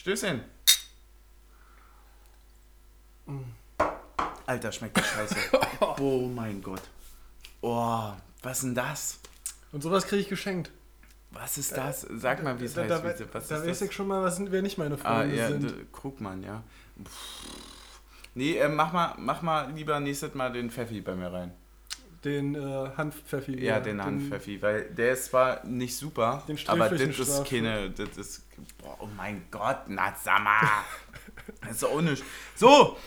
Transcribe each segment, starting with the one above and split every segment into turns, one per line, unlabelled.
Stößchen. Alter, schmeckt das scheiße. oh mein Gott. Oh, was ist denn das?
Und sowas kriege ich geschenkt.
Was ist das? Sag mal, wie es
da,
heißt.
Da,
wie, was
da
ist
weiß
das?
ich schon mal, was sind, wer nicht meine
Ah,
Freunde
ja,
sind.
Krugmann, ja. Pff. Nee, äh, mach, mal, mach mal lieber nächstes Mal den Pfeffi bei mir rein.
Den äh, Hanfpfeffi.
Ja, den Handpfeffi, weil der ist zwar nicht super,
Den
aber das
sträflichen
ist keine, das ist, boah, oh mein Gott, na sag mal, das ist auch nicht. So,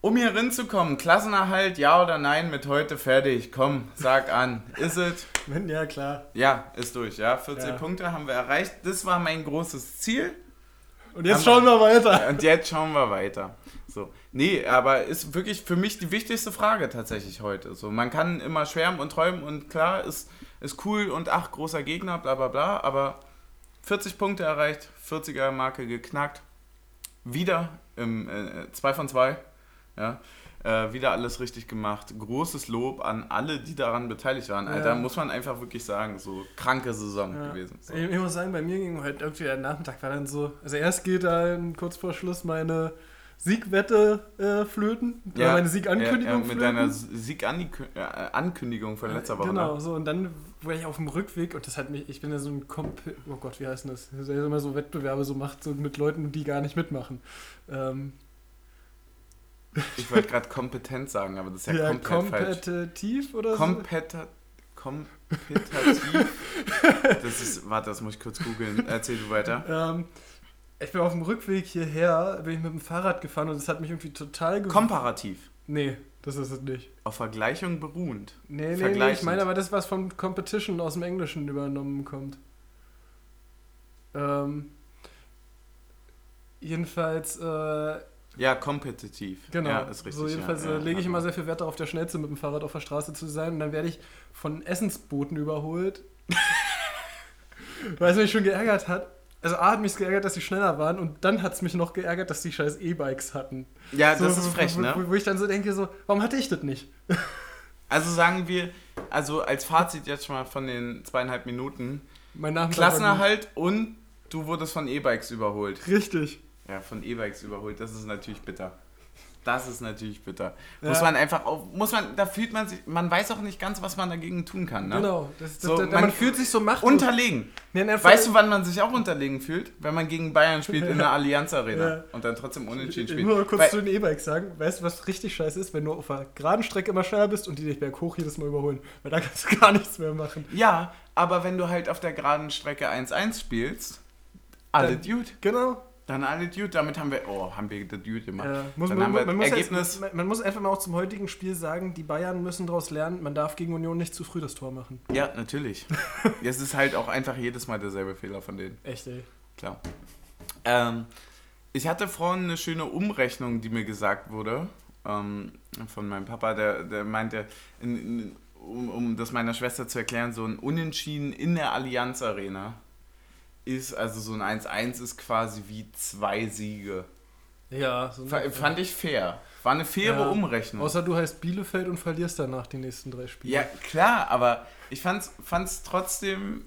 um hier reinzukommen, Klassenerhalt, ja oder nein, mit heute fertig, komm, sag an, ist es?
Wenn, ja, klar.
Ja, ist durch, ja, 14
Ja.
Punkte haben wir erreicht, das war mein großes Ziel.
Und jetzt
Haben
schauen wir weiter.
Und jetzt schauen wir weiter. So. Nee, aber ist wirklich für mich die wichtigste Frage tatsächlich heute. So, man kann immer schwärmen und träumen und klar, ist, ist cool und ach, großer Gegner, bla bla bla, aber 40 Punkte erreicht, 40er Marke geknackt. Wieder im 2 von 2. Ja. Äh, wieder alles richtig gemacht. Großes Lob an alle, die daran beteiligt waren. Alter,
Ja.
muss man einfach wirklich sagen, so kranke Saison
Ja.
gewesen. So.
Ich, ich muss sagen, bei mir ging heute irgendwie der Nachmittag war dann so. Also erst geht dann kurz vor Schluss meine Siegwette äh, flöten. oder meine Siegankündigung
ja, ja, mit
flöten.
deiner Siegankündigung von letzter Woche.
Genau,
ne?
so und dann war ich auf dem Rückweg und das hat mich, ich bin ja so ein Komp oh Gott, wie heißt denn das? Ja immer so Wettbewerbe so macht, so mit Leuten, die gar nicht mitmachen. Ähm,
Ich wollte gerade kompetent sagen, aber das ist ja,
ja,
komplett falsch.
kompetitiv oder so?
Kompeta kompetitiv. das ist, warte, das muss ich kurz googeln. Erzähl du weiter.
Ähm, ich bin auf dem Rückweg hierher, bin ich mit dem Fahrrad gefahren und das hat mich irgendwie total
Komparativ.
Nee, das ist es nicht.
Auf Vergleichung beruhend.
Nee, nee, nee, ich meine aber das, was von Competition aus dem Englischen übernommen kommt. Ähm, jedenfalls, äh,
Ja, kompetitiv.
genau,
Ja, ist richtig.
so jedenfalls
ja,
äh,
ja,
lege ich immer sehr viel Wert darauf, der Schnellste mit dem Fahrrad auf der Straße zu sein und dann werde ich von Essensbooten überholt. Weil es mich schon geärgert hat. Also A hat mich geärgert, dass sie schneller waren und dann hat es mich noch geärgert, dass die scheiß E-Bikes hatten.
Ja,
So,
das ist frech,
wo,
ne?
Wo, wo ich dann so denke, so, warum hatte ich das nicht?
Also sagen wir, also als Fazit jetzt schon mal von den zweieinhalb Minuten.
Mein war
Klassenerhalt und du wurdest von E-Bikes überholt.
Richtig.
Ja, von E-Bikes überholt, das ist natürlich bitter. Das ist natürlich bitter. Muss
Ja.
man einfach auf, muss man, da fühlt man sich, man weiß auch nicht ganz, was man dagegen tun kann, ne?
Genau. Das, das,
So, man-
man, fühlt sich so machtlos.
Unterlegen.
Nee,
Weißt du, wann man sich auch unterlegen fühlt? Wenn man gegen Bayern spielt in der Allianz Arena
Ja.
und dann trotzdem unentschieden
Ich
spielt.
will nur kurz
Weil-
zu den E-Bikes sagen. Weißt du, was richtig scheiße ist, wenn du auf der geraden Strecke immer schneller bist und die dich berghoch jedes Mal überholen? Weil da kannst du gar nichts mehr machen.
ja, aber wenn du halt auf der geraden Strecke 1-1 spielst, alle Dude.
Genau.
Dann alle Dude, damit haben wir, oh, haben wir das Dude gemacht.
Äh, muss,
dann
man,
haben wir
man, muss
Ergebnis,
jetzt, man, man muss einfach mal auch zum heutigen Spiel sagen, die Bayern müssen daraus lernen, man darf gegen Union nicht zu früh das Tor machen.
ja, natürlich. es ist halt auch einfach jedes Mal derselbe Fehler von denen.
Echt, ey.
Klar. Ähm, ich hatte vorhin eine schöne Umrechnung, die mir gesagt wurde ähm, von meinem Papa, der, der meinte, in, in, um, um das meiner Schwester zu erklären, so ein Unentschieden in der Allianz Arena ist, also so ein 1-1 ist quasi wie zwei Siege.
Ja, so
Fa- Fand ich fair. War eine faire
Ja.
Umrechnung.
Außer du heißt Bielefeld und verlierst danach die nächsten drei Spiele.
Ja, klar, aber ich fand's, fand's trotzdem,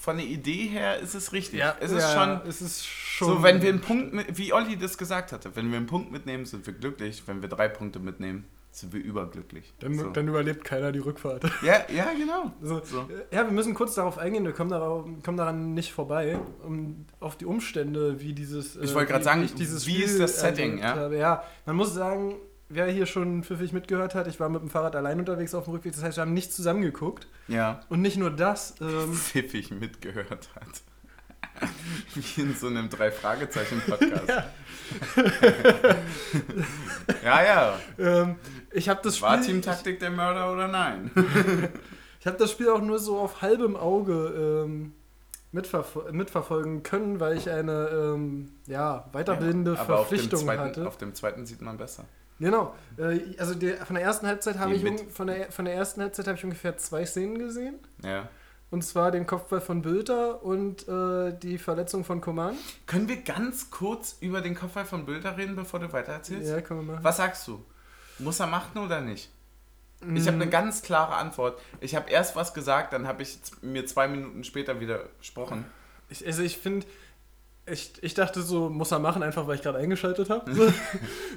von der Idee her ist es richtig. es ist
ja,
schon,
es ist schon.
so, wenn wir einen Punkt, mit, wie Olli das gesagt hatte, wenn wir einen Punkt mitnehmen, sind wir glücklich. Wenn wir drei Punkte mitnehmen, sind wir überglücklich.
Dann,
so.
dann überlebt keiner die Rückfahrt.
ja, ja, genau.
So,
So.
äh, Ja, wir müssen kurz darauf eingehen, wir kommen, darauf, kommen daran nicht vorbei, um, auf die Umstände, wie dieses.
Ich
äh,
wollte gerade sagen,
dieses
wie
Spiel
ist das Setting,
erlebt
ja?
Ja, man muss sagen, wer hier schon pfiffig mitgehört hat, ich war mit dem Fahrrad allein unterwegs auf dem Rückweg, das heißt, wir haben nicht zusammen geguckt.
Ja.
Und nicht nur das, ähm,
Pfiffig mitgehört hat. Wie in so einem Drei-Fragezeichen-Podcast.
Ja.
ja, ja.
ähm, ich habe das
War
Spiel.
Teamtaktik der Mörder oder nein?
Ich habe das Spiel auch nur so auf halbem Auge ähm, mitverfol mitverfolgen können, weil ich eine ähm, ja, weiterbildende
Ja, aber auf
Verpflichtung
zweiten,
hatte.
Auf dem zweiten sieht man besser.
Genau. Äh, also der, von der ersten Halbzeit habe ich
mit.
von der, von der ersten Halbzeit habe ich ungefähr zwei Szenen gesehen.
Ja.
Und zwar den Kopfball von Bülter und äh, die Verletzung von Koman.
Können wir ganz kurz über den Kopfball von Bilder reden, bevor du weitererzählst?
Ja, können wir machen.
Was sagst du? Muss er machen oder nicht? Ich habe
Mm,
eine ganz klare Antwort. Ich habe erst was gesagt, dann habe ich mir zwei Minuten später widersprochen.
ich, also ich finde, ich, ich dachte so, muss er machen, einfach weil ich gerade eingeschaltet habe.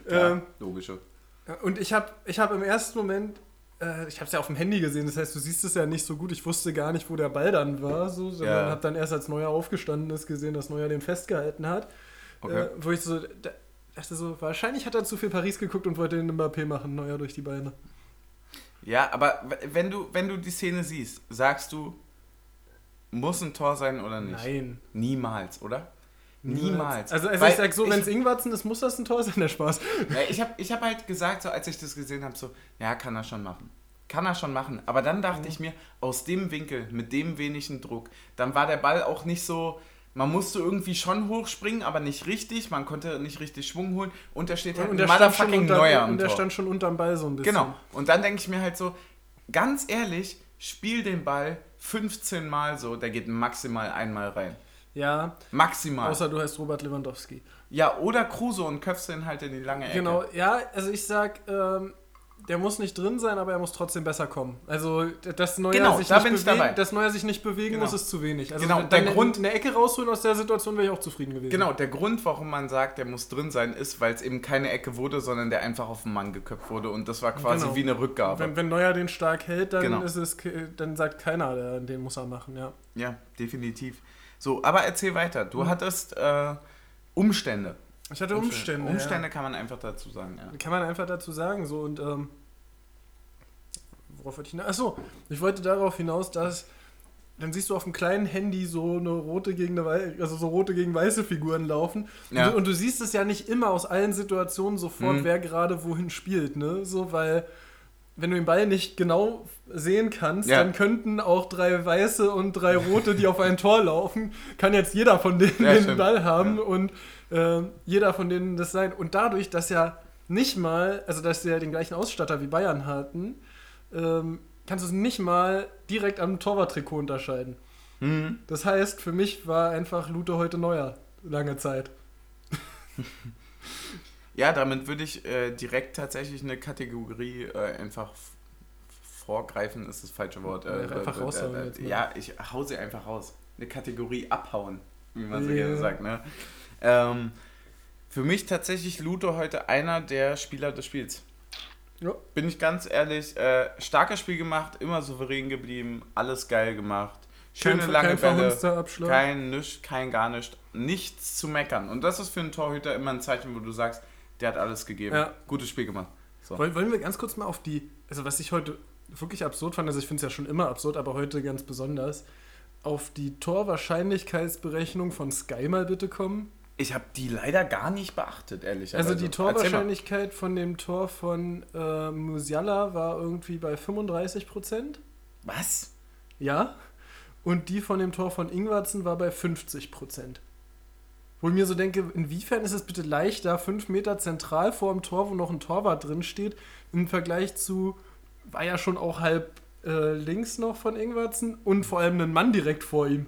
Ja,
ähm,
logische.
und ich habe ich hab im ersten Moment, äh, ich habe es ja auf dem Handy gesehen, das heißt, du siehst es ja nicht so gut. Ich wusste gar nicht, wo der Ball dann war, so, sondern
Ja.
habe dann erst als Neuer aufgestanden ist gesehen, dass Neuer den festgehalten hat.
Okay.
Äh, wo ich so da, dachte so, wahrscheinlich hat er zu viel Paris geguckt und wollte den Mbappé machen, Neuer durch die Beine.
Ja, aber wenn du, wenn du die Szene siehst, sagst du, muss ein Tor sein oder nicht?
Nein.
Niemals, oder? Niemals.
Also, also
Weil
ich sag so, wenn es Ingwarzen ist, muss das ein Tor sein, der Spaß.
Ich habe ich hab halt gesagt, so als ich das gesehen habe, so, ja, kann er schon machen. Kann er schon machen. Aber dann dachte ich mir, aus dem Winkel, mit dem wenigen Druck, dann war der Ball auch nicht so. Man musste irgendwie schon hochspringen, aber nicht richtig. Man konnte nicht richtig Schwung holen. Und da steht halt
Und
ein
der, schon,
motherfucking
unter,
Neuer am
und der
Tor.
stand schon unterm Ball so ein bisschen.
Genau. Und dann denke ich mir halt so, ganz ehrlich, spiel den Ball 15 Mal so, der geht maximal einmal rein.
Ja,
Maximal.
außer du heißt Robert Lewandowski.
ja, oder Kruse und köpfst den halt in die lange Ecke.
Genau, ja, also ich sag, ähm, der muss nicht drin sein, aber er muss trotzdem besser kommen. Also, dass Neuer,
Genau,
sich,
da
nicht bewegen,
dabei.
dass Neuer sich nicht bewegen
Genau.
muss, ist zu wenig. Also,
Genau, der Grund-
eine Ecke rausholen aus der Situation wäre ich auch zufrieden gewesen.
Genau, der Grund, warum man sagt, der muss drin sein, ist, weil es eben keine Ecke wurde, sondern der einfach auf den Mann geköpft wurde und das war quasi
Genau.
wie eine Rückgabe.
Wenn, wenn Neuer den stark hält, dann
Genau.
ist es, dann sagt keiner, der, den muss er machen, ja.
ja, definitiv. So, aber erzähl weiter. Du hattest äh, Umstände.
Ich hatte Umstände.
Umstände kann man einfach dazu sagen, ja.
Ja. Kann man einfach dazu sagen, so und ähm, worauf wollte ich hinaus? Achso, ich wollte darauf hinaus, dass dann siehst du auf dem kleinen Handy so eine rote gegen eine also so rote gegen weiße Figuren laufen.
Ja.
Und, du, und du siehst es ja nicht immer aus allen Situationen sofort,
Mhm.
wer gerade wohin spielt, ne? So, weil wenn du den Ball nicht genau sehen kannst,
Ja.
dann könnten auch drei weiße und drei rote, die auf ein Tor laufen, kann jetzt jeder von denen
Ja,
den
stimmt.
Ball haben
Ja.
und äh, jeder von denen das sein. Und dadurch, dass ja nicht mal, also dass sie ja den gleichen Ausstatter wie Bayern hatten, ähm, kannst du es nicht mal direkt am Torwarttrikot unterscheiden.
Mhm.
Das heißt, für mich war einfach Lute heute neuer, lange Zeit.
Ja, damit würde ich äh, direkt tatsächlich eine Kategorie äh, einfach vorgreifen, ist das falsche Wort. Äh,
Ja, einfach
äh,
raushauen
äh,
jetzt mal.
ja, ich hau sie einfach raus. Eine Kategorie abhauen, wie man so
Ja.
gerne sagt. Ne? Ähm, für mich tatsächlich Luto heute einer der Spieler des Spiels.
Ja.
Bin ich ganz ehrlich, äh, starkes Spiel gemacht, immer souverän geblieben, alles geil gemacht. Schöne
kein,
lange
kein
Bälle. Kein Nisch, kein gar nicht. Nichts zu meckern. Und das ist für einen Torhüter immer ein Zeichen, wo du sagst, der hat alles gegeben.
Ja.
Gutes Spiel gemacht. So.
Wollen, wollen wir ganz kurz mal auf die, also was ich heute wirklich absurd fand, also ich finde es ja schon immer absurd, aber heute ganz besonders, auf die Torwahrscheinlichkeitsberechnung von Sky mal bitte kommen?
Ich habe die leider gar nicht beachtet, ehrlicherweise.
Also die
mal.
Torwahrscheinlichkeit von dem Tor von äh, Musiala war irgendwie bei 35 Prozent.
Was?
Ja. Und die von dem Tor von Ingwarzen war bei 50 Prozent. Wo ich mir so denke, inwiefern ist es bitte leichter, fünf Meter zentral vor dem Tor, wo noch ein Torwart drin steht, im Vergleich zu, war ja schon auch halb äh, links noch von Ingwarzen und vor allem ein Mann direkt vor ihm.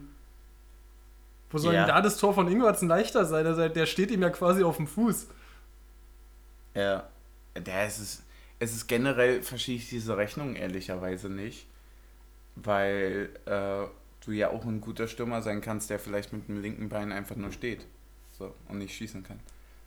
Wo soll
Ja.
denn da das Tor von Ingwarzen leichter sein? Also der steht ihm ja quasi auf dem Fuß.
Ja. Der ist es. Es ist generell, verstehe ich diese Rechnung ehrlicherweise nicht. Weil äh, du ja auch ein guter Stürmer sein kannst, der vielleicht mit dem linken Bein einfach nur steht. So, und nicht schießen kann.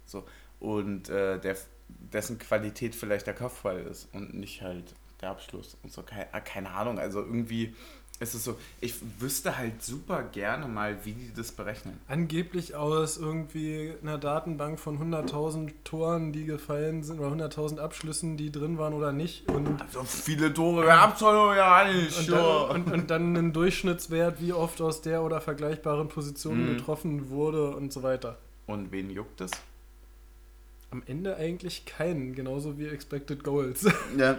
So. Und äh, der, dessen Qualität vielleicht der Kopfball ist und nicht halt der Abschluss und so. Keine, keine Ahnung. Also irgendwie ist es so. Ich wüsste halt super gerne mal, wie die das berechnen.
Angeblich aus irgendwie einer Datenbank von 100.000 Toren, die gefallen sind, oder 100.000 Abschlüssen, die drin waren oder nicht. Und,
So viele Tore gab's doch ja nicht.
und, dann, und, und dann einen Durchschnittswert, wie oft aus der oder vergleichbaren Position
Mhm.
getroffen wurde und so weiter.
Und wen juckt es?
Am Ende eigentlich keinen, genauso wie Expected Goals.
Ja.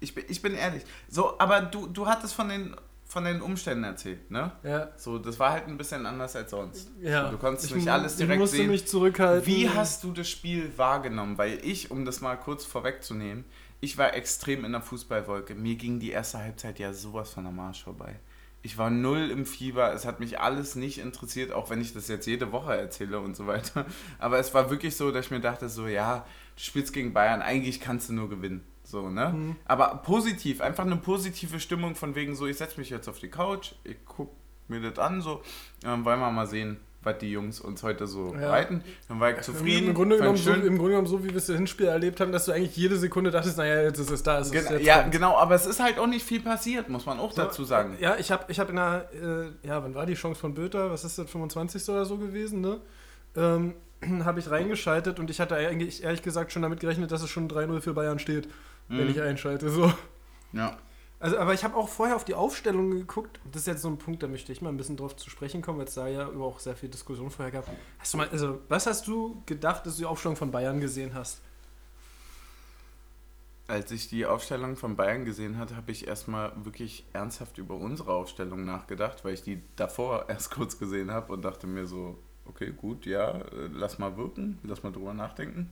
Ich bin, ich bin ehrlich. So, aber du, du hattest von den, von den Umständen erzählt, ne?
ja,
So, das war halt ein bisschen anders als sonst.
ja.
So, du konntest
Ich
nicht alles direkt
Ich musste
sehen.
mich zurückhalten.
Wie hast du das Spiel wahrgenommen? Weil ich, um das mal kurz vorwegzunehmen, ich war extrem in der Fußballwolke. Mir ging die erste Halbzeit ja sowas von am Arsch vorbei. Ich war null im Fieber, es hat mich alles nicht interessiert, auch wenn ich das jetzt jede Woche erzähle und so weiter. Aber es war wirklich so, dass ich mir dachte, so, ja, du spielst gegen Bayern, eigentlich kannst du nur gewinnen. So, ne?
Mhm.
Aber positiv, einfach eine positive Stimmung von wegen so, ich setze mich jetzt auf die Couch, ich gucke mir das an, so, ähm, wollen wir mal sehen, was die Jungs uns heute so
Ja.
reiten. Dann war ich zufrieden.
Im Grunde, genommen so. Im Grunde genommen so, wie wir es im Hinspiel erlebt haben, dass du eigentlich jede Sekunde dachtest, naja, jetzt ist es da, es ist
Gen
jetzt
ja,
kommt.
genau, aber es ist halt auch nicht viel passiert, muss man auch dazu sagen.
Ja, ich habe ich hab in der, äh, ja, wann war die Chance von Böter? Was ist das, 25. oder so gewesen, ne? Ähm, habe ich reingeschaltet und ich hatte eigentlich ehrlich gesagt schon damit gerechnet, dass es schon 3-0 für Bayern steht, wenn
Mhm.
ich einschalte. So.
Ja.
Also, aber ich habe auch vorher auf die Aufstellung geguckt. Das ist jetzt so ein Punkt, da möchte ich mal ein bisschen drauf zu sprechen kommen, weil es da ja über auch sehr viel Diskussion vorher gab. Hast du mal, also, was hast du gedacht, dass du die Aufstellung von Bayern gesehen hast?
Als ich die Aufstellung von Bayern gesehen hatte, habe ich erstmal wirklich ernsthaft über unsere Aufstellung nachgedacht, weil ich die davor erst kurz gesehen habe und dachte mir so, okay, gut, ja, äh, lass mal wirken, lass mal drüber nachdenken.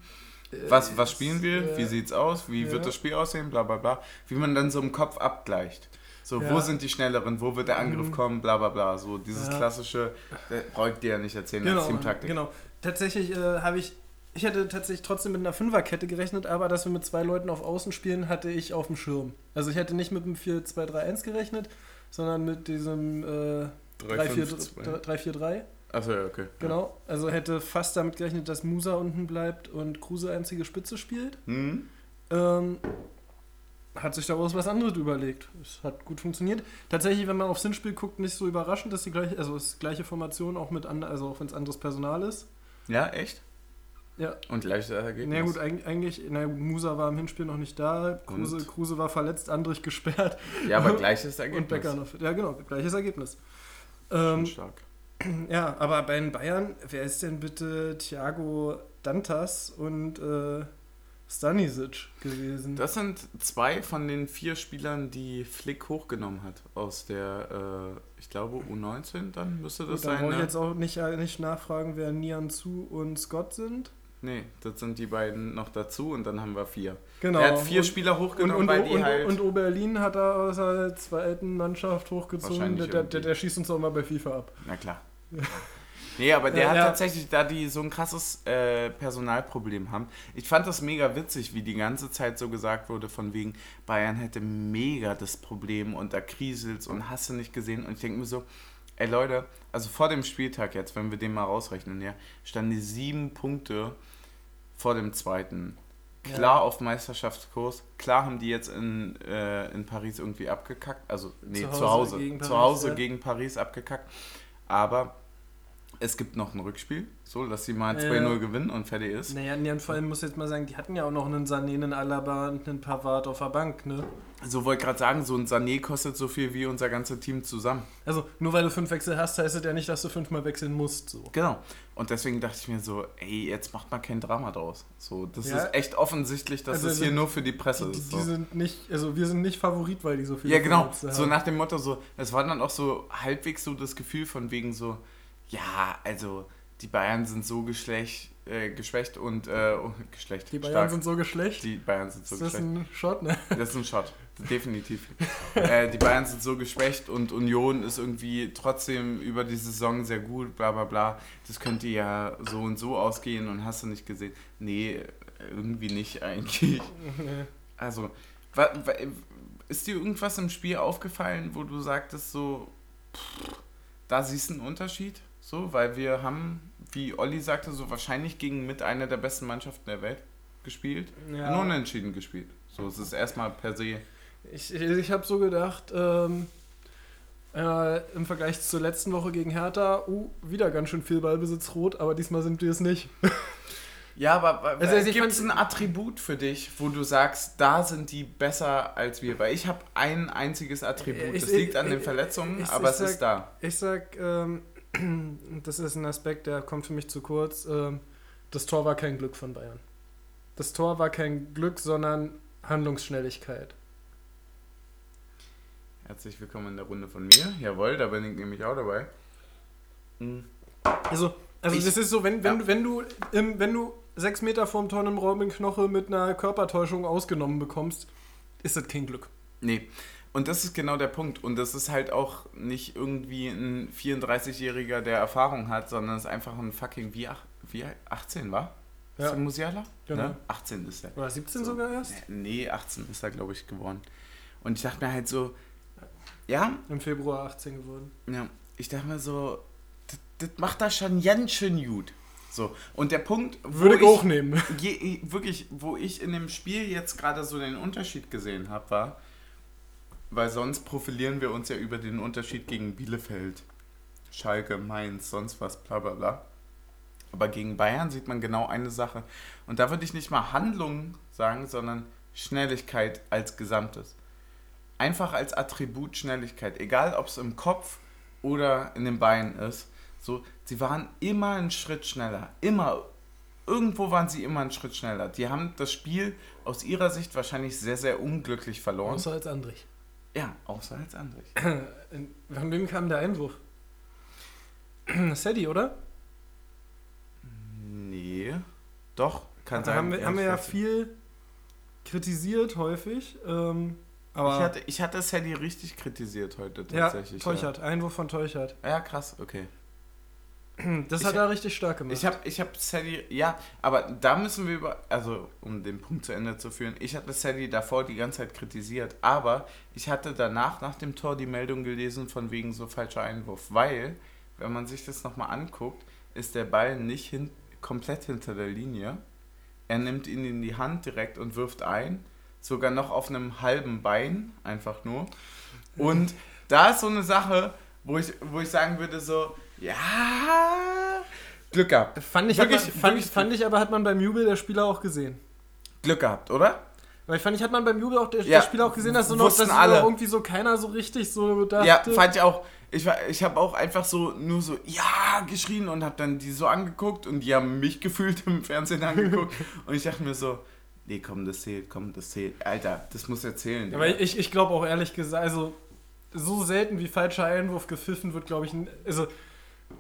Was, was spielen wir?
Äh,
Wie sieht's aus? Wie wird das Spiel aussehen? Bla bla bla. Wie man dann so im Kopf abgleicht. So, wo
Ja.
sind die Schnelleren? Wo wird der Angriff
Mhm.
kommen? Bla bla bla. So dieses
Ja.
klassische, äh, brauche ich dir ja nicht erzählen
Genau,
als Teamtaktik.
genau. Tatsächlich äh, habe ich, ich hätte tatsächlich trotzdem mit einer Fünferkette gerechnet, aber dass wir mit zwei Leuten auf Außen spielen, hatte ich auf dem Schirm. Also ich hätte nicht mit dem 4-2-3-1 gerechnet, sondern mit diesem äh,
3-5-2.
3-4-3.
Achso, ja, okay.
Genau. Also hätte fast damit gerechnet, dass Musa unten bleibt und Kruse einzige Spitze spielt.
Hm?
Ähm, hat sich daraus was anderes überlegt. Es hat gut funktioniert. Tatsächlich, wenn man aufs Hinspiel guckt, nicht so überraschend, dass die gleiche, also es ist gleiche Formation auch mit an, also auch wenn es anderes Personal ist.
Ja, echt?
Ja.
Und gleiches Ergebnis?
Na gut, eig- eigentlich, na gut, Musa war im Hinspiel noch nicht da, Kruse,
Und?
Kruse war verletzt, Andrich gesperrt
Ja, aber gleiches Ergebnis.
und Becker noch. Ja, genau, gleiches Ergebnis. Ähm,
stark.
ja, aber bei den Bayern, wer ist denn bitte Thiago Dantas und äh, Stanisic gewesen?
Das sind zwei von den vier Spielern, die Flick hochgenommen hat aus der, äh, ich glaube, U19 dann müsste das
Gut,
sein.
ich
Ne?
jetzt auch nicht, äh, nicht nachfragen, wer Nian Zu und Scott sind.
Nee, das sind die beiden noch dazu und dann haben wir vier.
Genau.
Er hat vier
und,
Spieler
und,
hochgenommen,
und,
weil die
und,
halt.
und Oberlin hat er aus der zweiten Mannschaft hochgezogen. Der, der, der schießt uns auch mal bei FIFA ab.
na klar. Nee, aber der
Ja,
hat
ja.
tatsächlich, da die so ein krasses äh, Personalproblem haben. Ich fand das mega witzig, wie die ganze Zeit so gesagt wurde, von wegen, Bayern hätte mega das Problem und da kriselt's und hast du nicht gesehen. Und ich denke mir so, ey Leute, also vor dem Spieltag jetzt, wenn wir den mal rausrechnen, ja, standen die sieben Punkte vor dem zweiten. Klar
Ja.
auf Meisterschaftskurs. Klar haben die jetzt in, äh, in Paris irgendwie abgekackt. Also, nee,
Zu
zu
Hause
Hause.
gegen
zu
Paris,
Hause
ja.
gegen Paris abgekackt. Aber es gibt noch ein Rückspiel, so dass sie mal
Ja.
2-0 gewinnen und fertig ist.
Naja, nee, und vor allem muss ich jetzt mal sagen, die hatten ja auch noch einen Sané, einen Alaba und einen Pavard auf der Bank, ne?
So wollte ich gerade sagen, so ein Sané kostet so viel wie unser ganzes Team zusammen.
Also, nur weil du fünf Wechsel hast, heißt das ja nicht, dass du fünfmal wechseln musst, so.
Genau. Und deswegen dachte ich mir so, ey, jetzt macht mal kein Drama draus. So, das
Ja.
ist echt offensichtlich, dass
Also
das hier
die-
nur für die Presse
Die, die,
ist.
die
So.
sind nicht, also wir sind nicht Favorit, weil die so viele
Ja, genau. So
haben.
nach dem Motto, so, es war dann auch so halbwegs so das Gefühl von wegen so, ja, also die Bayern sind so geschlecht, äh, geschwächt und äh, oh, Geschlecht.
Die Bayern
stark.
sind so geschlecht.
die Bayern sind so
ist das
geschwächt.
ein Shot, ne?
Das ist ein Shot, definitiv. äh, die Bayern sind so geschwächt und Union ist irgendwie trotzdem über die Saison sehr gut, bla bla bla. Das könnte ja so und so ausgehen und hast du nicht gesehen. Nee, irgendwie nicht eigentlich. Also, ist dir irgendwas im Spiel aufgefallen, wo du sagtest so, pff, da siehst du einen Unterschied? So, weil wir haben, wie Olli sagte, so wahrscheinlich gegen mit einer der besten Mannschaften der Welt gespielt.
Ja.
Und unentschieden gespielt. So, es ist erstmal per se.
Ich, ich habe so gedacht, ähm, äh, im Vergleich zur letzten Woche gegen Hertha, uh, wieder ganz schön viel Ballbesitz rot, aber diesmal sind wir es nicht.
Ja, aber, aber
Also, also ich
gibt es ein Attribut für dich, wo du sagst, da sind die besser als wir? Weil ich habe ein einziges Attribut.
Ich-
das
ich-
liegt an den Verletzungen, aber es
sag-
ist da.
Ich sag, ähm, das ist ein Aspekt, der kommt für mich zu kurz. Ähm, das Tor war kein Glück von Bayern. Das Tor war kein Glück, sondern Handlungsschnelligkeit.
Herzlich willkommen in der Runde von mir. Jawohl, da bin ich nämlich auch dabei. Mhm.
Also, also
Ich-
das ist so, wenn, wenn,
Ja.
du, wenn du wenn du sechs Meter vorm Tor einen Robin Knoche mit einer Körpertäuschung ausgenommen bekommst, ist das kein Glück.
Nee. Und das ist genau der Punkt. Und das ist halt auch nicht irgendwie ein 34-Jähriger, der Erfahrung hat, sondern es ist einfach ein fucking, wie, ach- wie 18 war? Ist
Ja.
der Musiala?
Genau.
Ne? 18 ist er.
Oder 17
So.
sogar erst?
Nee, 18 ist er, glaube ich, geworden. Und ich dachte mir halt so, ja,
Im Februar 18 geworden.
ja, ich dachte mir so, das, macht er schon ganz schön gut. So, und der Punkt, wo
Würde ich auch nehmen.
je, wirklich, wo ich in dem Spiel jetzt gerade so den Unterschied gesehen habe, war, weil sonst profilieren wir uns ja über den Unterschied gegen Bielefeld, Schalke, Mainz, sonst was, bla bla bla. Aber gegen Bayern sieht man genau eine Sache. Und da würde ich nicht mal Handlung sagen, sondern Schnelligkeit als Gesamtes. Einfach als Attribut Schnelligkeit. Egal, ob es im Kopf oder in den Beinen ist. So, sie waren immer einen Schritt schneller. Immer. Irgendwo waren sie immer einen Schritt schneller. Die haben das Spiel aus ihrer Sicht wahrscheinlich sehr, sehr unglücklich verloren.
Außer als Andrich.
Ja, außer als Andrich.
Von wem kam der Einwurf? Sadie, oder?
Nee. Doch, kann sein.
haben wir, haben wir ja viel kritisiert häufig. Ähm, aber
Ich hatte, ich hatte Sadie richtig kritisiert heute
ja,
tatsächlich.
Teuchert. Einwurf von Teuchert.
Ja, ja krass, okay.
Das
Ich-
hat er richtig stark gemacht.
Ich habe ich hab Sadie, ja, aber da müssen wir über, also um den Punkt zu Ende zu führen, ich hatte Sadie davor die ganze Zeit kritisiert, aber ich hatte danach, nach dem Tor, die Meldung gelesen von wegen so falscher Einwurf, weil, wenn man sich das nochmal anguckt, ist der Ball nicht hin, komplett hinter der Linie. Er nimmt ihn in die Hand direkt und wirft ein, sogar noch auf einem halben Bein, einfach nur. Und da ist so eine Sache, wo ich, wo ich sagen würde, so, ja, Glück gehabt.
fand ich,
Wirklich-
aber, fand, ich, fand ich aber, hat man beim Jubel der Spieler auch gesehen.
Glück gehabt, oder?
Weil ich fand, ich hat man beim Jubel auch der,
Ja,
der Spieler auch gesehen, dass so noch, dass
alle.
irgendwie so keiner so richtig so dachte.
Ja, fand ich auch. Ich, war- ich habe auch einfach so nur so, ja, geschrien und habe dann die so angeguckt und die haben mich gefühlt im Fernsehen angeguckt. und ich dachte mir so, nee, komm, das zählt, komm, das zählt. Alter, das muss erzählen.
Aber ich, ich glaube auch ehrlich gesagt, also so selten wie falscher Einwurf gepfiffen wird, glaube ich, also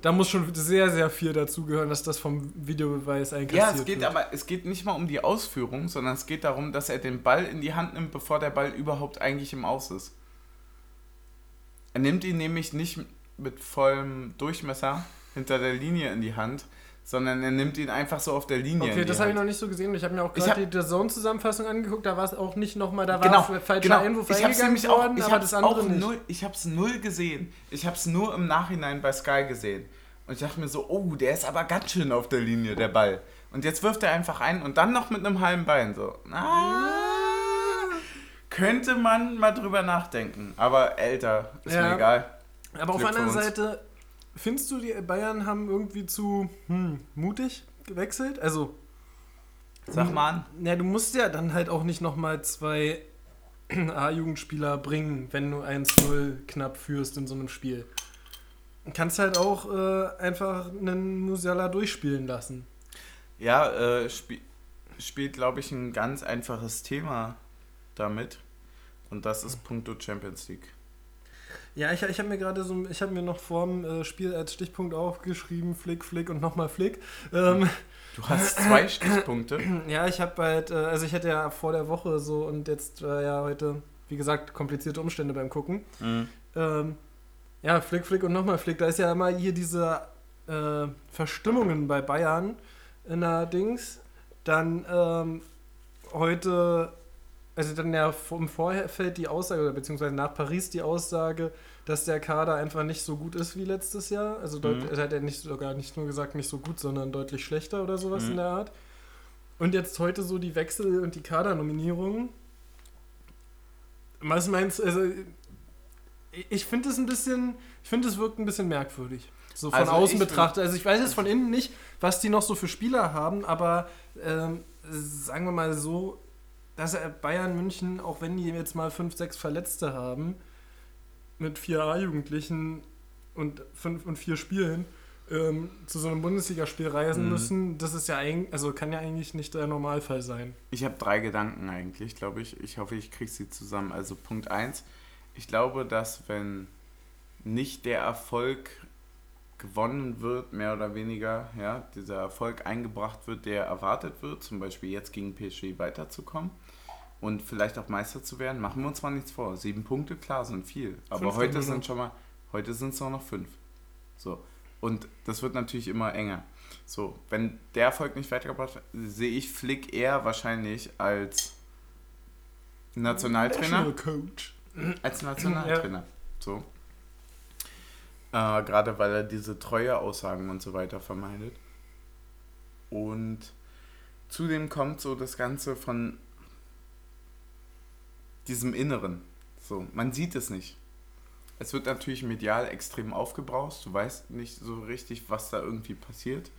da muss schon sehr, sehr viel dazugehören, dass das vom Videobeweis einkassiert
ja, es geht
wird.
aber, es geht nicht mal um die Ausführung, sondern es geht darum, dass er den Ball in die Hand nimmt, bevor der Ball überhaupt eigentlich im Aus ist. Er nimmt ihn nämlich nicht mit vollem Durchmesser hinter der Linie in die Hand, sondern er nimmt ihn einfach so auf der Linie in
Okay,
die
das habe ich noch nicht so gesehen. Ich habe mir auch gerade
hab-
die Zone-Zusammenfassung angeguckt, da war es auch nicht nochmal, da war
Genau,
falscher
genau.
Einwurf
ich hab's nämlich auch,
worden,
ich
aber das andere
auch
nicht.
null, ich hab's null gesehen. Ich hab's nur im Nachhinein bei Sky gesehen. Und ich dachte mir so, oh, der ist aber ganz schön auf der Linie, der Ball. Und jetzt wirft er einfach ein und dann noch mit einem halben Bein so. Ah, könnte man mal drüber nachdenken. Aber älter, ist
Ja.
mir egal.
Aber auf
Glück
der anderen. Seite, findest du, die Bayern haben irgendwie zu hm, mutig gewechselt? Also,
Sag mal an.
na, du musst ja dann halt auch nicht nochmal zwei A-Jugendspieler bringen, wenn du 1-0 knapp führst in so einem Spiel. Du kannst halt auch äh, einfach einen Musiala durchspielen lassen.
Ja, äh, spi spielt, glaube ich, ein ganz einfaches Thema damit. Und das ist Punkto Champions League.
Ja, ich, ich habe mir gerade so, ich habe mir noch vorm äh, Spiel als Stichpunkt aufgeschrieben, Flick, Flick und nochmal Flick. Ähm,
Du hast zwei Stichpunkte.
ja, ich habe halt, äh, also ich hatte ja vor der Woche so und jetzt war ja heute, wie gesagt, komplizierte Umstände beim Gucken.
Mhm.
Ähm, ja, Flick, Flick und nochmal Flick. Da ist ja immer hier diese äh, Verstimmungen bei Bayern in der Dings. Dann ähm, heute, also dann ja im Vorfeld die Aussage, oder beziehungsweise nach Paris die Aussage, dass der Kader einfach nicht so gut ist wie letztes Jahr. Also
Mhm.
hat er nicht sogar nicht nur gesagt, nicht so gut, sondern deutlich schlechter oder sowas
Mhm.
in der Art. Und jetzt heute so die Wechsel und die Kadernominierungen. Was meinst du? Also, ich- finde es ein bisschen, ich finde es wirkt ein bisschen merkwürdig. So von
Also
außen betrachtet. Also ich weiß jetzt von innen nicht, was die noch so für Spieler haben, aber ähm, sagen wir mal so, dass er Bayern München, auch wenn die jetzt mal fünf, sechs Verletzte haben, mit vier A-Jugendlichen und fünf und vier Spielen ähm, zu so einem Bundesligaspiel reisen
Mhm.
müssen, das ist ja eigentlich, also kann ja eigentlich nicht der Normalfall sein.
Ich habe drei Gedanken eigentlich, glaube ich. Ich hoffe, ich kriege sie zusammen. Also Punkt 1. Ich glaube, dass wenn nicht der Erfolg gewonnen wird, mehr oder weniger, ja, dieser Erfolg eingebracht wird, der erwartet wird, zum Beispiel jetzt gegen PSG weiterzukommen und vielleicht auch Meister zu werden, machen wir uns mal nichts vor. Sieben Punkte, klar, sind viel. Aber
Fünf
heute sind schon mal, heute sind es nur noch fünf. So. Und das wird natürlich immer enger. So, wenn der Erfolg nicht weitergebracht wird, sehe ich Flick eher wahrscheinlich als Nationaltrainer.
National Coach.
Als Nationaltrainer. So. Äh, Gerade weil er diese Treueaussagen und so weiter vermeidet. Und zudem kommt so das Ganze von diesem Inneren. So, man sieht es nicht. Es wird natürlich medial extrem aufgebraust. Du weißt nicht so richtig, was da irgendwie passiert.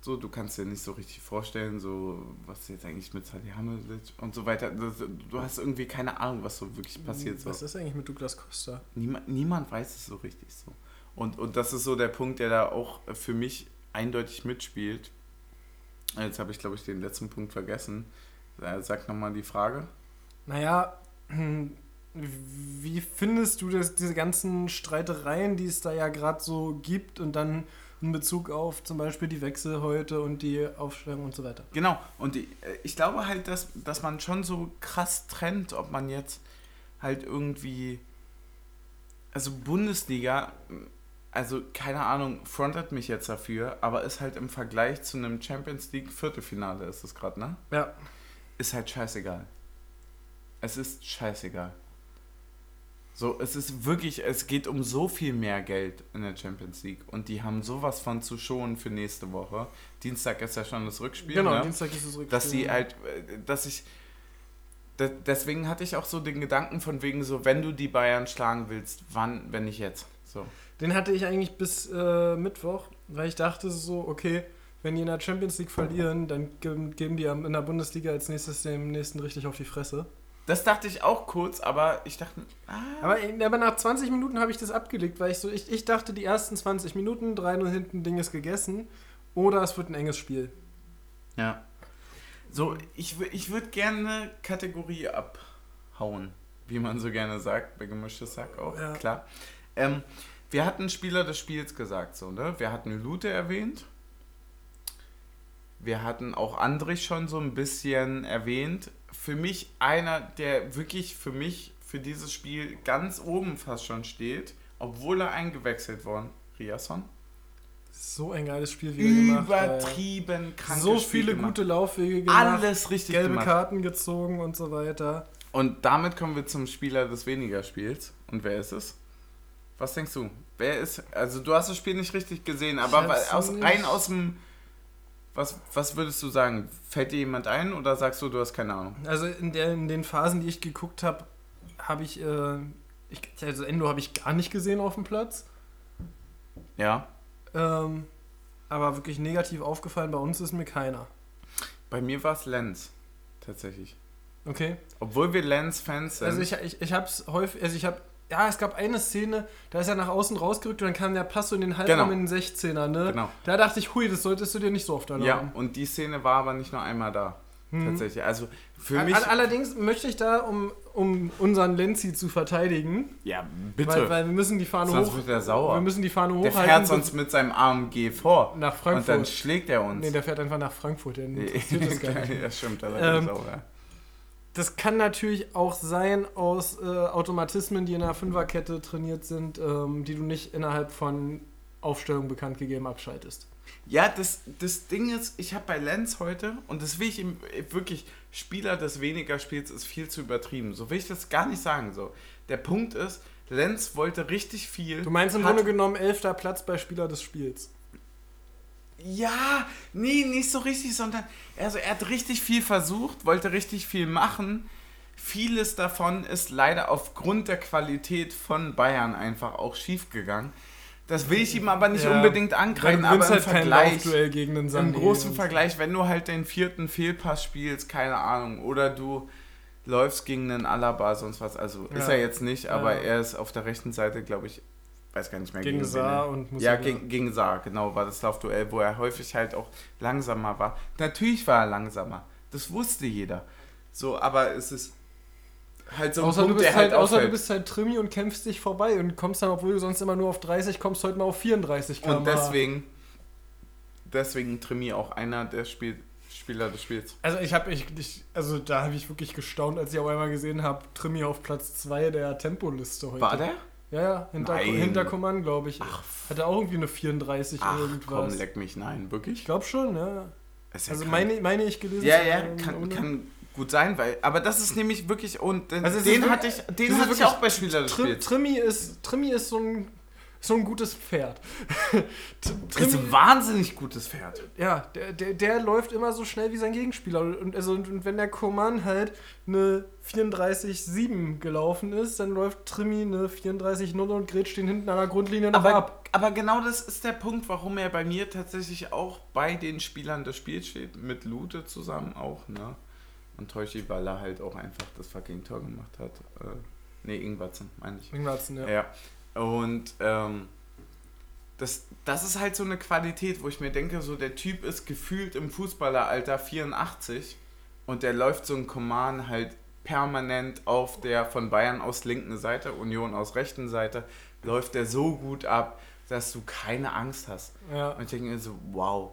So, du kannst dir nicht so richtig vorstellen, so was jetzt eigentlich mit Salihamidzic und so weiter. Du hast irgendwie keine Ahnung, was so wirklich passiert.
Was
so.
ist eigentlich mit Douglas Costa?
Niemand, niemand weiß es so richtig so. Und, und das ist so der Punkt, der da auch für mich eindeutig mitspielt. Jetzt habe ich, glaube ich, den letzten Punkt vergessen. Äh, sag nochmal die Frage.
Naja, wie findest du das, diese ganzen Streitereien, die es da ja gerade so gibt und dann in Bezug auf zum Beispiel die Wechsel heute und die Aufstellung und so weiter?
Genau, und die, äh, ich glaube halt, dass, dass man schon so krass trennt, ob man jetzt halt irgendwie, also Bundesliga, also keine Ahnung, frontet mich jetzt dafür, aber ist halt im Vergleich zu einem Champions League Viertelfinale ist es gerade, ne?
Ja.
Ist halt scheißegal. Es ist scheißegal. So, es ist wirklich, es geht um so viel mehr Geld in der Champions League und die haben sowas von zu schonen für nächste Woche. Dienstag ist ja schon das Rückspiel.
Genau,
ne?
Dienstag ist das Rückspiel.
Dass sie halt, äh, dass ich, de- deswegen hatte ich auch so den Gedanken von wegen so, wenn du die Bayern schlagen willst, wann, wenn nicht jetzt. So.
Den hatte ich eigentlich bis äh, Mittwoch, weil ich dachte so, okay, wenn die in der Champions League verlieren, dann geben, geben die in der Bundesliga als nächstes dem nächsten richtig auf die Fresse.
Das dachte ich auch kurz, aber ich dachte, ah,
Aber, aber nach 20 Minuten habe ich das abgelegt, weil ich so, ich, ich dachte, die ersten 20 Minuten, 3-0 hinten, Ding ist gegessen. Oder es wird ein enges Spiel.
Ja. So, ich, ich würde gerne Kategorie abhauen, wie man so gerne sagt, bei gemischtes Sack auch,
Ja.
klar. Ähm, wir hatten Spieler des Spiels gesagt, so, ne? Wir hatten Lute erwähnt. Wir hatten auch Andrich schon so ein bisschen erwähnt. Für mich einer, der wirklich für mich für dieses Spiel ganz oben fast schon steht, obwohl er eingewechselt worden. Riasson?
So ein geiles Spiel wieder gemacht.
Übertrieben krank.
So viele gute Laufwege gemacht.
Alles richtig
gelbe
gemacht.
Karten gezogen und so weiter.
Und damit kommen wir zum Spieler des weniger Spiels. Und wer ist es? Was denkst du? Wer ist. Also, du hast das Spiel nicht richtig gesehen, aber aus, rein aus dem. Was, was würdest du sagen? Fällt dir jemand ein oder sagst du, du hast keine Ahnung?
Also in, der, in den Phasen, die ich geguckt habe, habe ich, äh, ich, also Endo habe ich gar nicht gesehen auf dem Platz.
Ja.
Ähm, aber wirklich negativ aufgefallen, bei uns ist mir keiner.
Bei mir war es Lenz. Tatsächlich.
Okay.
Obwohl wir Lenz-Fans sind.
Also ich, ich, ich habe es häufig, also ich habe, ja, es gab eine Szene, da ist er nach außen rausgerückt und dann kam der Pass so in den Halbraum
Genau.
in den 16er, ne?
Genau.
Da dachte ich, hui, das solltest du dir nicht so oft erlauben.
ja, und die Szene war aber nicht nur einmal da.
Mhm.
Tatsächlich. Also für
All-
mich.
all- Allerdings möchte ich da, um, um unseren Lenzi zu verteidigen,
ja, bitte.
weil, weil wir müssen die Fahne
Sonst
hoch,
wird er sauer.
wir müssen die Fahne
der
hochhalten.
fährt sonst mit seinem AMG vor.
nach
Und dann
Frankfurt.
schlägt er uns.
Nee, der fährt einfach nach Frankfurt, der interessiert das gar nicht.
ja, stimmt, da
ähm,
sauer.
Das kann natürlich auch sein aus äh, Automatismen, die in einer Fünferkette trainiert sind, ähm, die du nicht innerhalb von Aufstellung bekannt gegeben abschaltest.
Ja, das, das Ding ist, ich habe bei Lenz heute, und das will ich ihm wirklich, Spieler des weniger Spiels ist viel zu übertrieben. So will ich das gar nicht sagen. So. Der Punkt ist, Lenz wollte richtig viel.
Du meinst im Grunde genommen elfter Platz bei Spieler des Spiels.
Ja, nee, nicht so richtig, sondern also er hat richtig viel versucht, wollte richtig viel machen. Vieles davon ist leider aufgrund der Qualität von Bayern einfach auch schief gegangen. Das will ich ihm aber nicht
Ja,
unbedingt ankreiden,
du
aber im
halt
Vergleich,
gegen den
im großen Vergleich, wenn du halt den vierten Fehlpass spielst, keine Ahnung, oder du läufst gegen einen Alaba, sonst was, also ist
Ja.
er jetzt nicht, aber
Ja.
er ist auf der rechten Seite, glaube ich, weiß gar nicht mehr
Gegen
wen
Saar und
ja,
Musiala.
gegen, gegen Saar, genau, war das Laufduell, wo er häufig halt auch langsamer war. Natürlich war er langsamer. Das wusste jeder. So, aber es ist halt so ein
Außer, du
Punkt,
bist
der
halt,
halt
außer du bist halt Trimi und kämpfst dich vorbei und kommst dann, obwohl du sonst immer nur auf 30 kommst, heute mal auf 34
Und
km/h.
deswegen, deswegen Trimi auch einer der Spiel, Spieler des Spiels.
Also ich habe ich, ich, also da habe ich wirklich gestaunt, als ich auf einmal gesehen habe, Trimi auf Platz 2 der Tempoliste heute.
War der?
Ja, ja, hinter, hinter Command, glaube ich.
Ach,
Hatte auch irgendwie eine 34
Ach
irgendwas.
komm, leck mich, nein,
ich
wirklich?
glaube schon, ja.
Ist ja
Also
krank.
meine, meine ich gelesen
Ja, ja, kann, kann gut sein, weil, aber das ist nämlich wirklich, und den,
Also ist
den
wirklich-
hatte ich, den hatte ich auch bei Spieler des
Trim,
Spiels.
Trimi ist, Trimi ist so ein so ein gutes Pferd.
Das ist ein wahnsinnig gutes Pferd.
Ja, der, der, der läuft immer so schnell wie sein Gegenspieler. Und, also, und wenn der Coman halt eine 34,7 gelaufen ist, dann läuft Trimi eine 34,0 und grätscht den hinten an der Grundlinie noch
Aber,
ab.
aber genau das ist der Punkt, warum er bei mir tatsächlich auch bei den Spielern des Spiels steht, mit Lute zusammen auch, ne? Und Teuchi, weil er halt auch einfach das fucking Tor gemacht hat. Äh, ne, Ingwatzen, meine ich.
Ingwarzen, ja.
Ja. Und ähm, das, das ist halt so eine Qualität, wo ich mir denke, so der Typ ist gefühlt im Fußballeralter 84 und der läuft so ein Command halt permanent auf der von Bayern aus linken Seite, Union aus rechten Seite, läuft der so gut ab, dass du keine Angst hast.
Ja,
Und ich denke mir so, wow.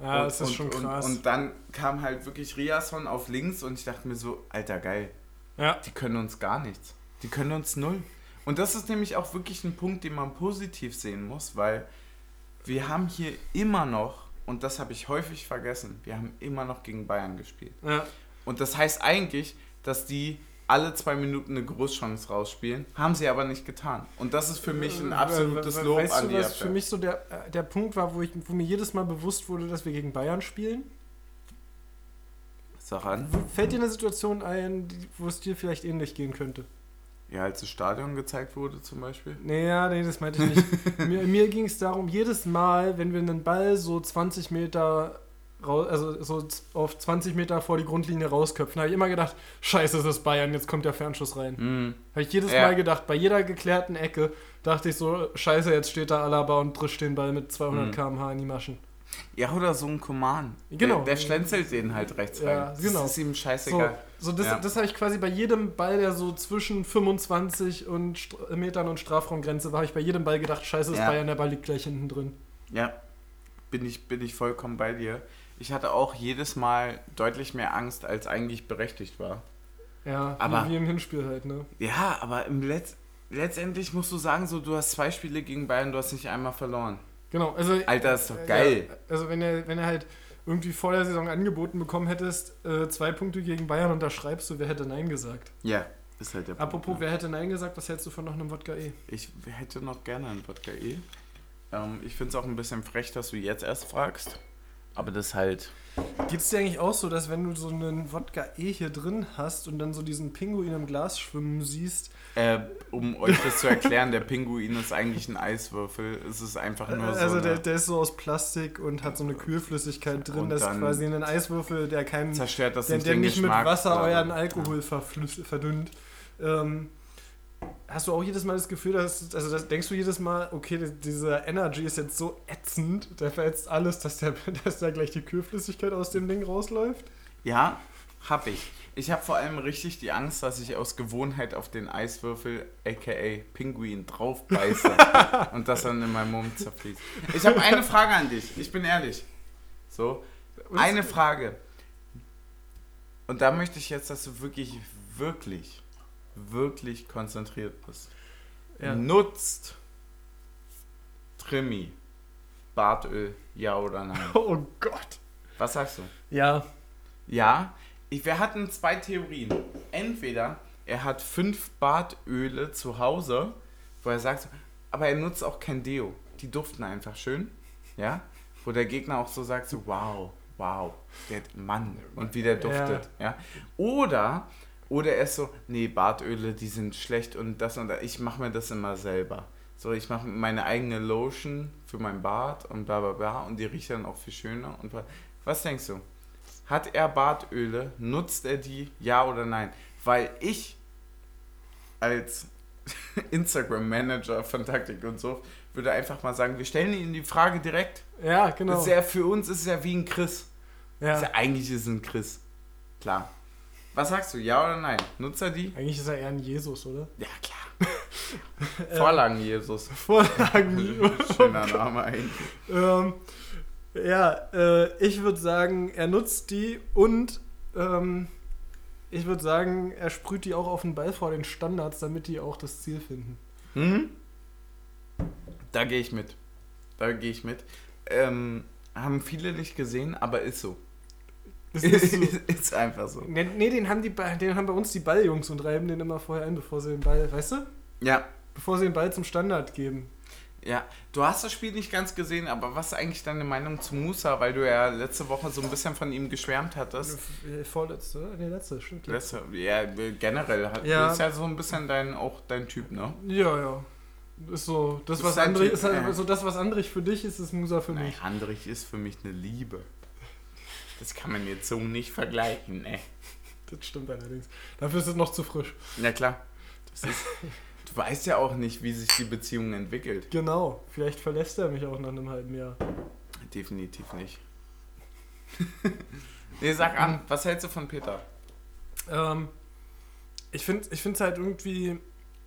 ja
und,
das ist
und,
schon krass.
Und, und dann kam halt wirklich Riasson auf links und ich dachte mir so, alter geil,
ja.
die können uns gar nichts. Die können uns null. Und das ist nämlich auch wirklich ein Punkt, den man positiv sehen muss, weil wir haben hier immer noch, und das habe ich häufig vergessen, wir haben immer noch gegen Bayern gespielt.
ja.
Und das heißt eigentlich, dass die alle zwei Minuten eine Großchance rausspielen, haben sie aber nicht getan. Und das ist für mich ein absolutes
We- we-
Lob
weißt
an
du,
die
was für
Abwehr.
mich so der, äh, der Punkt war, wo, ich, wo mir jedes Mal bewusst wurde, dass wir gegen Bayern spielen?
Sag an.
Fällt dir eine Situation ein, wo es dir vielleicht ähnlich gehen könnte?
Ja, als das Stadion gezeigt wurde zum Beispiel.
Nee, ja, nee, das meinte ich nicht. mir mir ging es darum, jedes Mal, wenn wir einen Ball so 20 Meter raus, also so auf 20 Meter vor die Grundlinie rausköpfen, habe ich immer gedacht, scheiße, es ist Bayern, jetzt kommt der Fernschuss rein.
Mhm.
Habe ich jedes
Ja.
Mal gedacht, bei jeder geklärten Ecke dachte ich so, scheiße, jetzt steht da Alaba und drischt den Ball mit 200
Mhm.
km/h in die Maschen.
Ja, oder so ein Command.
Genau.
Der, der schlänzelt den halt rechts
Ja,
rein.
genau.
Das ist ihm
So,
scheißegal.
so das,
Ja.
das habe ich quasi bei jedem Ball, der so zwischen 25 und St Metern und Strafraumgrenze war, habe ich bei jedem Ball gedacht, scheiße, ist
Ja.
Bayern, der Ball liegt gleich hinten drin.
Ja, bin ich, bin ich vollkommen bei dir. Ich hatte auch jedes Mal deutlich mehr Angst, als eigentlich berechtigt war.
Ja,
Aber-
wie, wie im Hinspiel halt, ne?
Ja, aber im Letz letztendlich musst du sagen, so du hast zwei Spiele gegen Bayern, du hast nicht einmal verloren.
Genau, also.
Alter, ist doch
äh,
geil.
Ja, also, wenn er, wenn er halt irgendwie vor der Saison angeboten bekommen hättest, äh, zwei Punkte gegen Bayern unterschreibst du, wer hätte Nein gesagt?
Ja, ist halt der Punkt,
Apropos,
ne?
wer hätte Nein gesagt, was hältst du von noch einem Wodka E?
Ich hätte noch gerne einen Wodka E. Ähm, ich finde es auch ein bisschen frech, dass du jetzt erst fragst. Aber das halt.
Geht es dir eigentlich auch so, dass wenn du so einen Wodka E hier drin hast und dann so diesen Pinguin im Glas schwimmen siehst,
Äh, um euch das zu erklären, der Pinguin ist eigentlich ein Eiswürfel. Es ist einfach nur so.
also der, der ist so aus Plastik und hat so eine Kühlflüssigkeit drin, das ist quasi ein Eiswürfel, der keinen
zerstört das
der,
nicht
der nicht mit Wasser euren Alkohol verdünnt. Ähm, hast du auch jedes Mal das Gefühl, dass, also das, denkst du jedes Mal, okay, die- dieser Energy ist jetzt so ätzend, der verätzt alles, dass, der, dass da gleich die Kühlflüssigkeit aus dem Ding rausläuft?
Ja, hab ich. Ich habe vor allem richtig die Angst, dass ich aus Gewohnheit auf den Eiswürfel, aka Pinguin, drauf beiße und das dann in meinem Mund zerfließt. Ich habe eine Frage an dich. Ich bin ehrlich. So, eine Frage. Und da möchte ich jetzt, dass du wirklich, wirklich, wirklich konzentriert bist.
Ja.
Nutzt Trimi Bartöl, ja oder nein?
Oh Gott.
Was sagst du?
Ja,
Ja, ich, wir hatten zwei Theorien. Entweder er hat fünf Bartöle zu Hause, wo er sagt, aber er nutzt auch kein Deo. Die duften einfach schön. Ja? Wo der Gegner auch so sagt, so wow, wow, der Mann und wie der duftet. Ja. Oder, oder er ist so, nee, Bartöle, die sind schlecht und das und das. Ich mache mir das immer selber. So, ich mache meine eigene Lotion für mein Bart und bla bla bla und die riecht dann auch viel schöner. Und bla. was denkst du? Hat er Bartöle? Nutzt er die? Ja oder nein? Weil ich als Instagram-Manager von Taktik und so würde einfach mal sagen, wir stellen ihn die Frage direkt.
ja, genau.
Das ist ja, für uns ist es ja wie ein Chris.
ja.
Ja, eigentlich ist es ein Chris. Klar. Was sagst du, ja oder nein? Nutzt er die?
Eigentlich ist er eher ein Jesus, oder?
Ja, klar. Vorlagen Jesus.
Vorlagen.
Schöner Name eigentlich.
ähm, ja, äh, ich würde sagen, er nutzt die und ähm, ich würde sagen, er sprüht die auch auf den Ball vor den Standards, damit die auch das Ziel finden.
Mhm. Da gehe ich mit. Da gehe ich mit. Ähm, haben viele nicht gesehen, aber ist so.
Das ist so.
ist einfach so.
Nee, nee, den haben, die, den haben bei uns die Balljungs und reiben den immer vorher ein, bevor sie den Ball, weißt du?
Ja,
Bevor sie den Ball zum Standard geben.
Ja, du hast das Spiel nicht ganz gesehen, aber was ist eigentlich deine Meinung zu Musa, weil du ja letzte Woche so ein bisschen von ihm geschwärmt hattest?
Äh, Vorletzte, nee, letzte, stimmt.
Letzte, ja, generell hat,
Ja.
ist ja so ein bisschen dein, auch dein Typ, ne?
Ja, ja. Ist so, das,
Ist
was Andrich,
Typ,
ist halt
ja.
so das, was Andrich für dich ist, ist Musa für
Nein,
mich.
Handrich ist für mich eine Liebe. Das kann man jetzt so nicht vergleichen, ne?
Das stimmt allerdings. Dafür ist es noch zu frisch.
Ja klar. Ist, du weißt ja auch nicht, wie sich die Beziehung entwickelt.
Genau. Vielleicht verlässt er mich auch nach einem halben Jahr.
Definitiv nicht. nee, sag an, was hältst du von Peter?
Ähm, ich finde es halt irgendwie.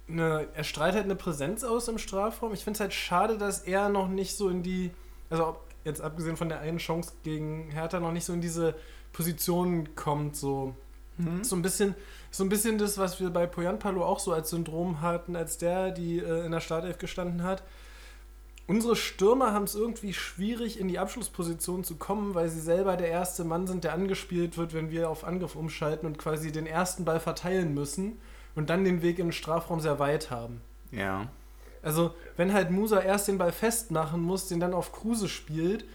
Eine, er strahlt halt eine Präsenz aus im Strafraum. Ich finde es halt schade, dass er noch nicht so in die. Also, jetzt abgesehen von der einen Chance gegen Hertha, noch nicht so in diese Position kommt, so.
Hm?
So ein bisschen, so ein bisschen das, was wir bei Poyanpalo auch so als Syndrom hatten, als der, die äh, in der Startelf gestanden hat. Unsere Stürmer haben es irgendwie schwierig, in die Abschlussposition zu kommen, weil sie selber der erste Mann sind, der angespielt wird, wenn wir auf Angriff umschalten und quasi den ersten Ball verteilen müssen und dann den Weg in den Strafraum sehr weit haben.
Ja.
Also, wenn halt Musa erst den Ball festmachen muss, den dann auf Kruse spielt,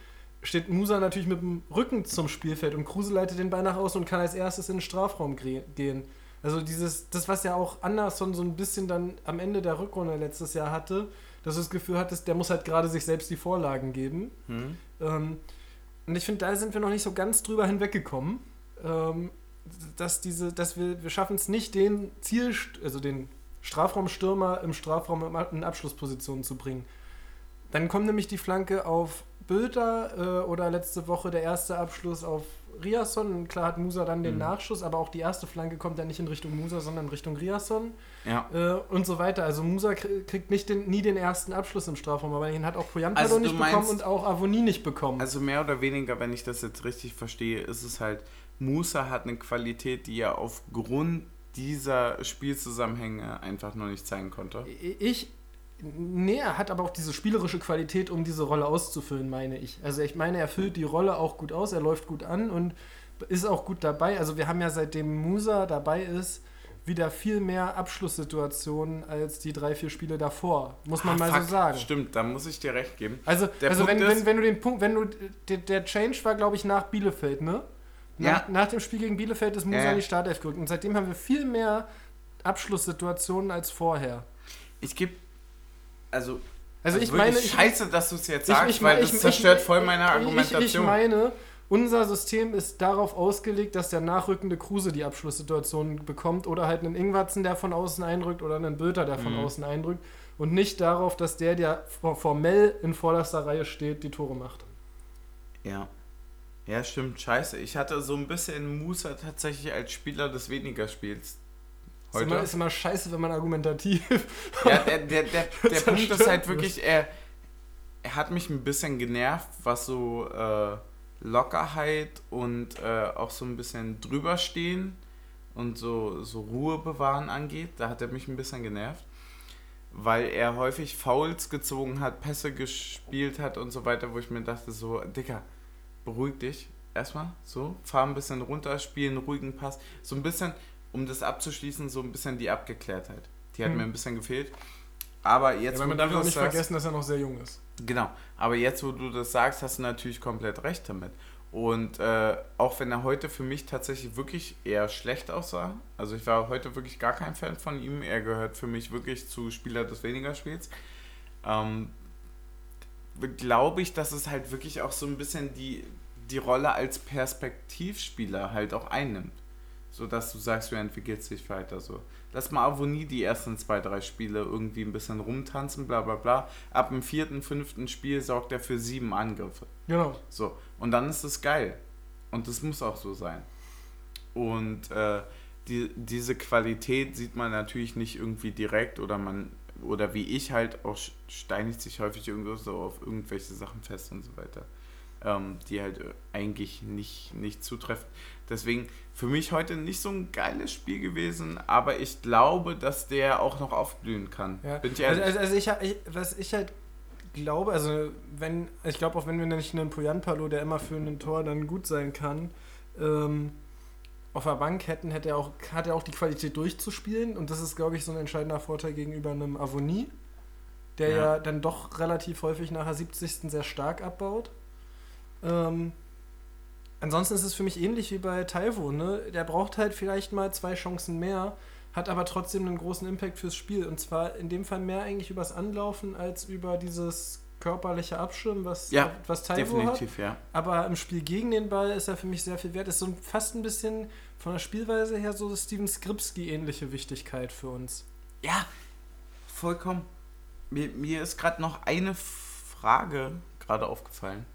steht Musa natürlich mit dem Rücken zum Spielfeld und Kruse leitet den Ball nach außen und kann als erstes in den Strafraum gehen. Also dieses, das, was ja auch Anderson so ein bisschen dann am Ende der Rückrunde letztes Jahr hatte, dass du das Gefühl hattest, der muss halt gerade sich selbst die Vorlagen geben.
Hm?
Ähm, und ich finde, da sind wir noch nicht so ganz drüber hinweggekommen, ähm, dass diese, dass wir, wir schaffen es nicht, den Ziel, also den Strafraumstürmer im Strafraum in in Abschlussposition zu bringen. Dann kommt nämlich die Flanke auf Bülter äh, oder letzte Woche der erste Abschluss auf Riasson. Klar hat Musa dann den
Mhm.
Nachschuss, aber auch die erste Flanke kommt dann nicht in Richtung Musa, sondern in Richtung Riasson
Ja.
äh, und so weiter. Also Musa krie- kriegt nicht den, nie den ersten Abschluss im Strafraum, aber den hat auch Poyampalo
Also
nicht
meinst-
bekommen und auch Avoni nicht bekommen.
Also mehr oder weniger, wenn ich das jetzt richtig verstehe, ist es halt, Musa hat eine Qualität, die er aufgrund dieser Spielzusammenhänge einfach noch nicht zeigen konnte.
Ich. Nee, er hat aber auch diese spielerische Qualität, um diese Rolle auszufüllen, meine ich. Also ich meine, er füllt die Rolle auch gut aus, er läuft gut an und ist auch gut dabei. Also wir haben ja seitdem Musa dabei ist, wieder viel mehr Abschlusssituationen als die drei, vier Spiele davor. Muss man
Ah,
mal
fuck,
so sagen.
Stimmt, da muss ich dir recht geben.
Also,
Der
also wenn,
Punkt
wenn, wenn du den Punkt, wenn du. Der, der Change war, glaube ich, nach Bielefeld, ne? Nach,
Ja.
nach dem Spiel gegen Bielefeld ist Musa
Ja.
in die Startelf gerückt. Und seitdem haben wir viel mehr Abschlusssituationen als vorher.
Ich gebe, also,
Also, ich
wirklich
meine. Ich,
scheiße, dass du es jetzt
ich-
sagst,
ich-
weil
ich-
das zerstört
ich-
voll meine
ich-
Argumentation.
Ich, ich meine, unser System ist darauf ausgelegt, dass der nachrückende Kruse die Abschlusssituation bekommt oder halt einen Ingwatzen, der von außen einrückt oder einen Bülter, der von
Mhm.
außen einrückt und nicht darauf, dass der, der for- formell in vorderster Reihe steht, die Tore macht.
Ja. Ja, stimmt, scheiße. Ich hatte so ein bisschen Musa tatsächlich als Spieler des weniger Spiels.
Ist immer,
Heute.
ist immer scheiße, wenn man argumentativ.
Ja, der, der, der, der Punkt ist halt wirklich, er, er hat mich ein bisschen genervt, was so äh, Lockerheit und äh, auch so ein bisschen drüberstehen und so, so Ruhe bewahren angeht. Da hat er mich ein bisschen genervt, weil er häufig Fouls gezogen hat, Pässe gespielt hat und so weiter, wo ich mir dachte, so, Dicker, beruhig dich erstmal, so, fahr ein bisschen runter, spiel einen ruhigen Pass, so ein bisschen, um das abzuschließen, so ein bisschen die Abgeklärtheit. Die hat
Hm.
mir ein bisschen gefehlt. Aber jetzt,
Ja, man
wo
darf
du
auch
das
nicht
sagst-
vergessen, dass er noch sehr jung ist.
Genau, aber jetzt, wo du das sagst, hast du natürlich komplett recht damit. Und äh, auch wenn er heute für mich tatsächlich wirklich eher schlecht aussah, also ich war heute wirklich gar kein Fan von ihm, er gehört für mich wirklich zu Spieler des weniger Spiels, ähm, glaube ich, dass es halt wirklich auch so ein bisschen die, die Rolle als Perspektivspieler halt auch einnimmt. So dass du sagst, du entwickelst dich weiter so. Lass mal Avonie die ersten zwei, drei Spiele irgendwie ein bisschen rumtanzen, bla bla bla. Ab dem vierten, fünften Spiel sorgt er für sieben Angriffe.
Genau.
So, und dann ist es geil. Und das muss auch so sein. Und äh, die, diese Qualität sieht man natürlich nicht irgendwie direkt oder man, oder wie ich halt auch steinigt sich häufig irgendwo so auf irgendwelche Sachen fest und so weiter. Ähm, die halt äh, eigentlich nicht, nicht zutreffen. Deswegen für mich heute nicht so ein geiles Spiel gewesen, aber ich glaube, dass der auch noch aufblühen kann.
Ja.
Bin ich
Also,
ehrlich.
also, also ich, ich, was ich halt glaube, also wenn, ich glaube auch wenn wir nicht einen Poyanpalo, der immer für ein Tor dann gut sein kann, ähm, auf der Bank hätten, hätte er auch, hat er auch die Qualität durchzuspielen und das ist, glaube ich, so ein entscheidender Vorteil gegenüber einem Avonie. der ja.
Ja.
dann doch relativ häufig nach der 70. sehr stark abbaut. Ähm, ansonsten ist es für mich ähnlich wie bei Taiwo, ne? Der braucht halt vielleicht mal zwei Chancen mehr, hat aber trotzdem einen großen Impact fürs Spiel. Und zwar in dem Fall mehr eigentlich übers Anlaufen als über dieses körperliche Abschirmen, was,
Ja,
was Taiwo hat.
Definitiv, ja.
Aber im Spiel gegen den Ball ist er für mich sehr viel wert. Ist so fast ein bisschen von der Spielweise her so Steven Skripski-ähnliche Wichtigkeit für uns.
Ja, vollkommen. Mir, mir ist gerade noch eine Frage gerade aufgefallen.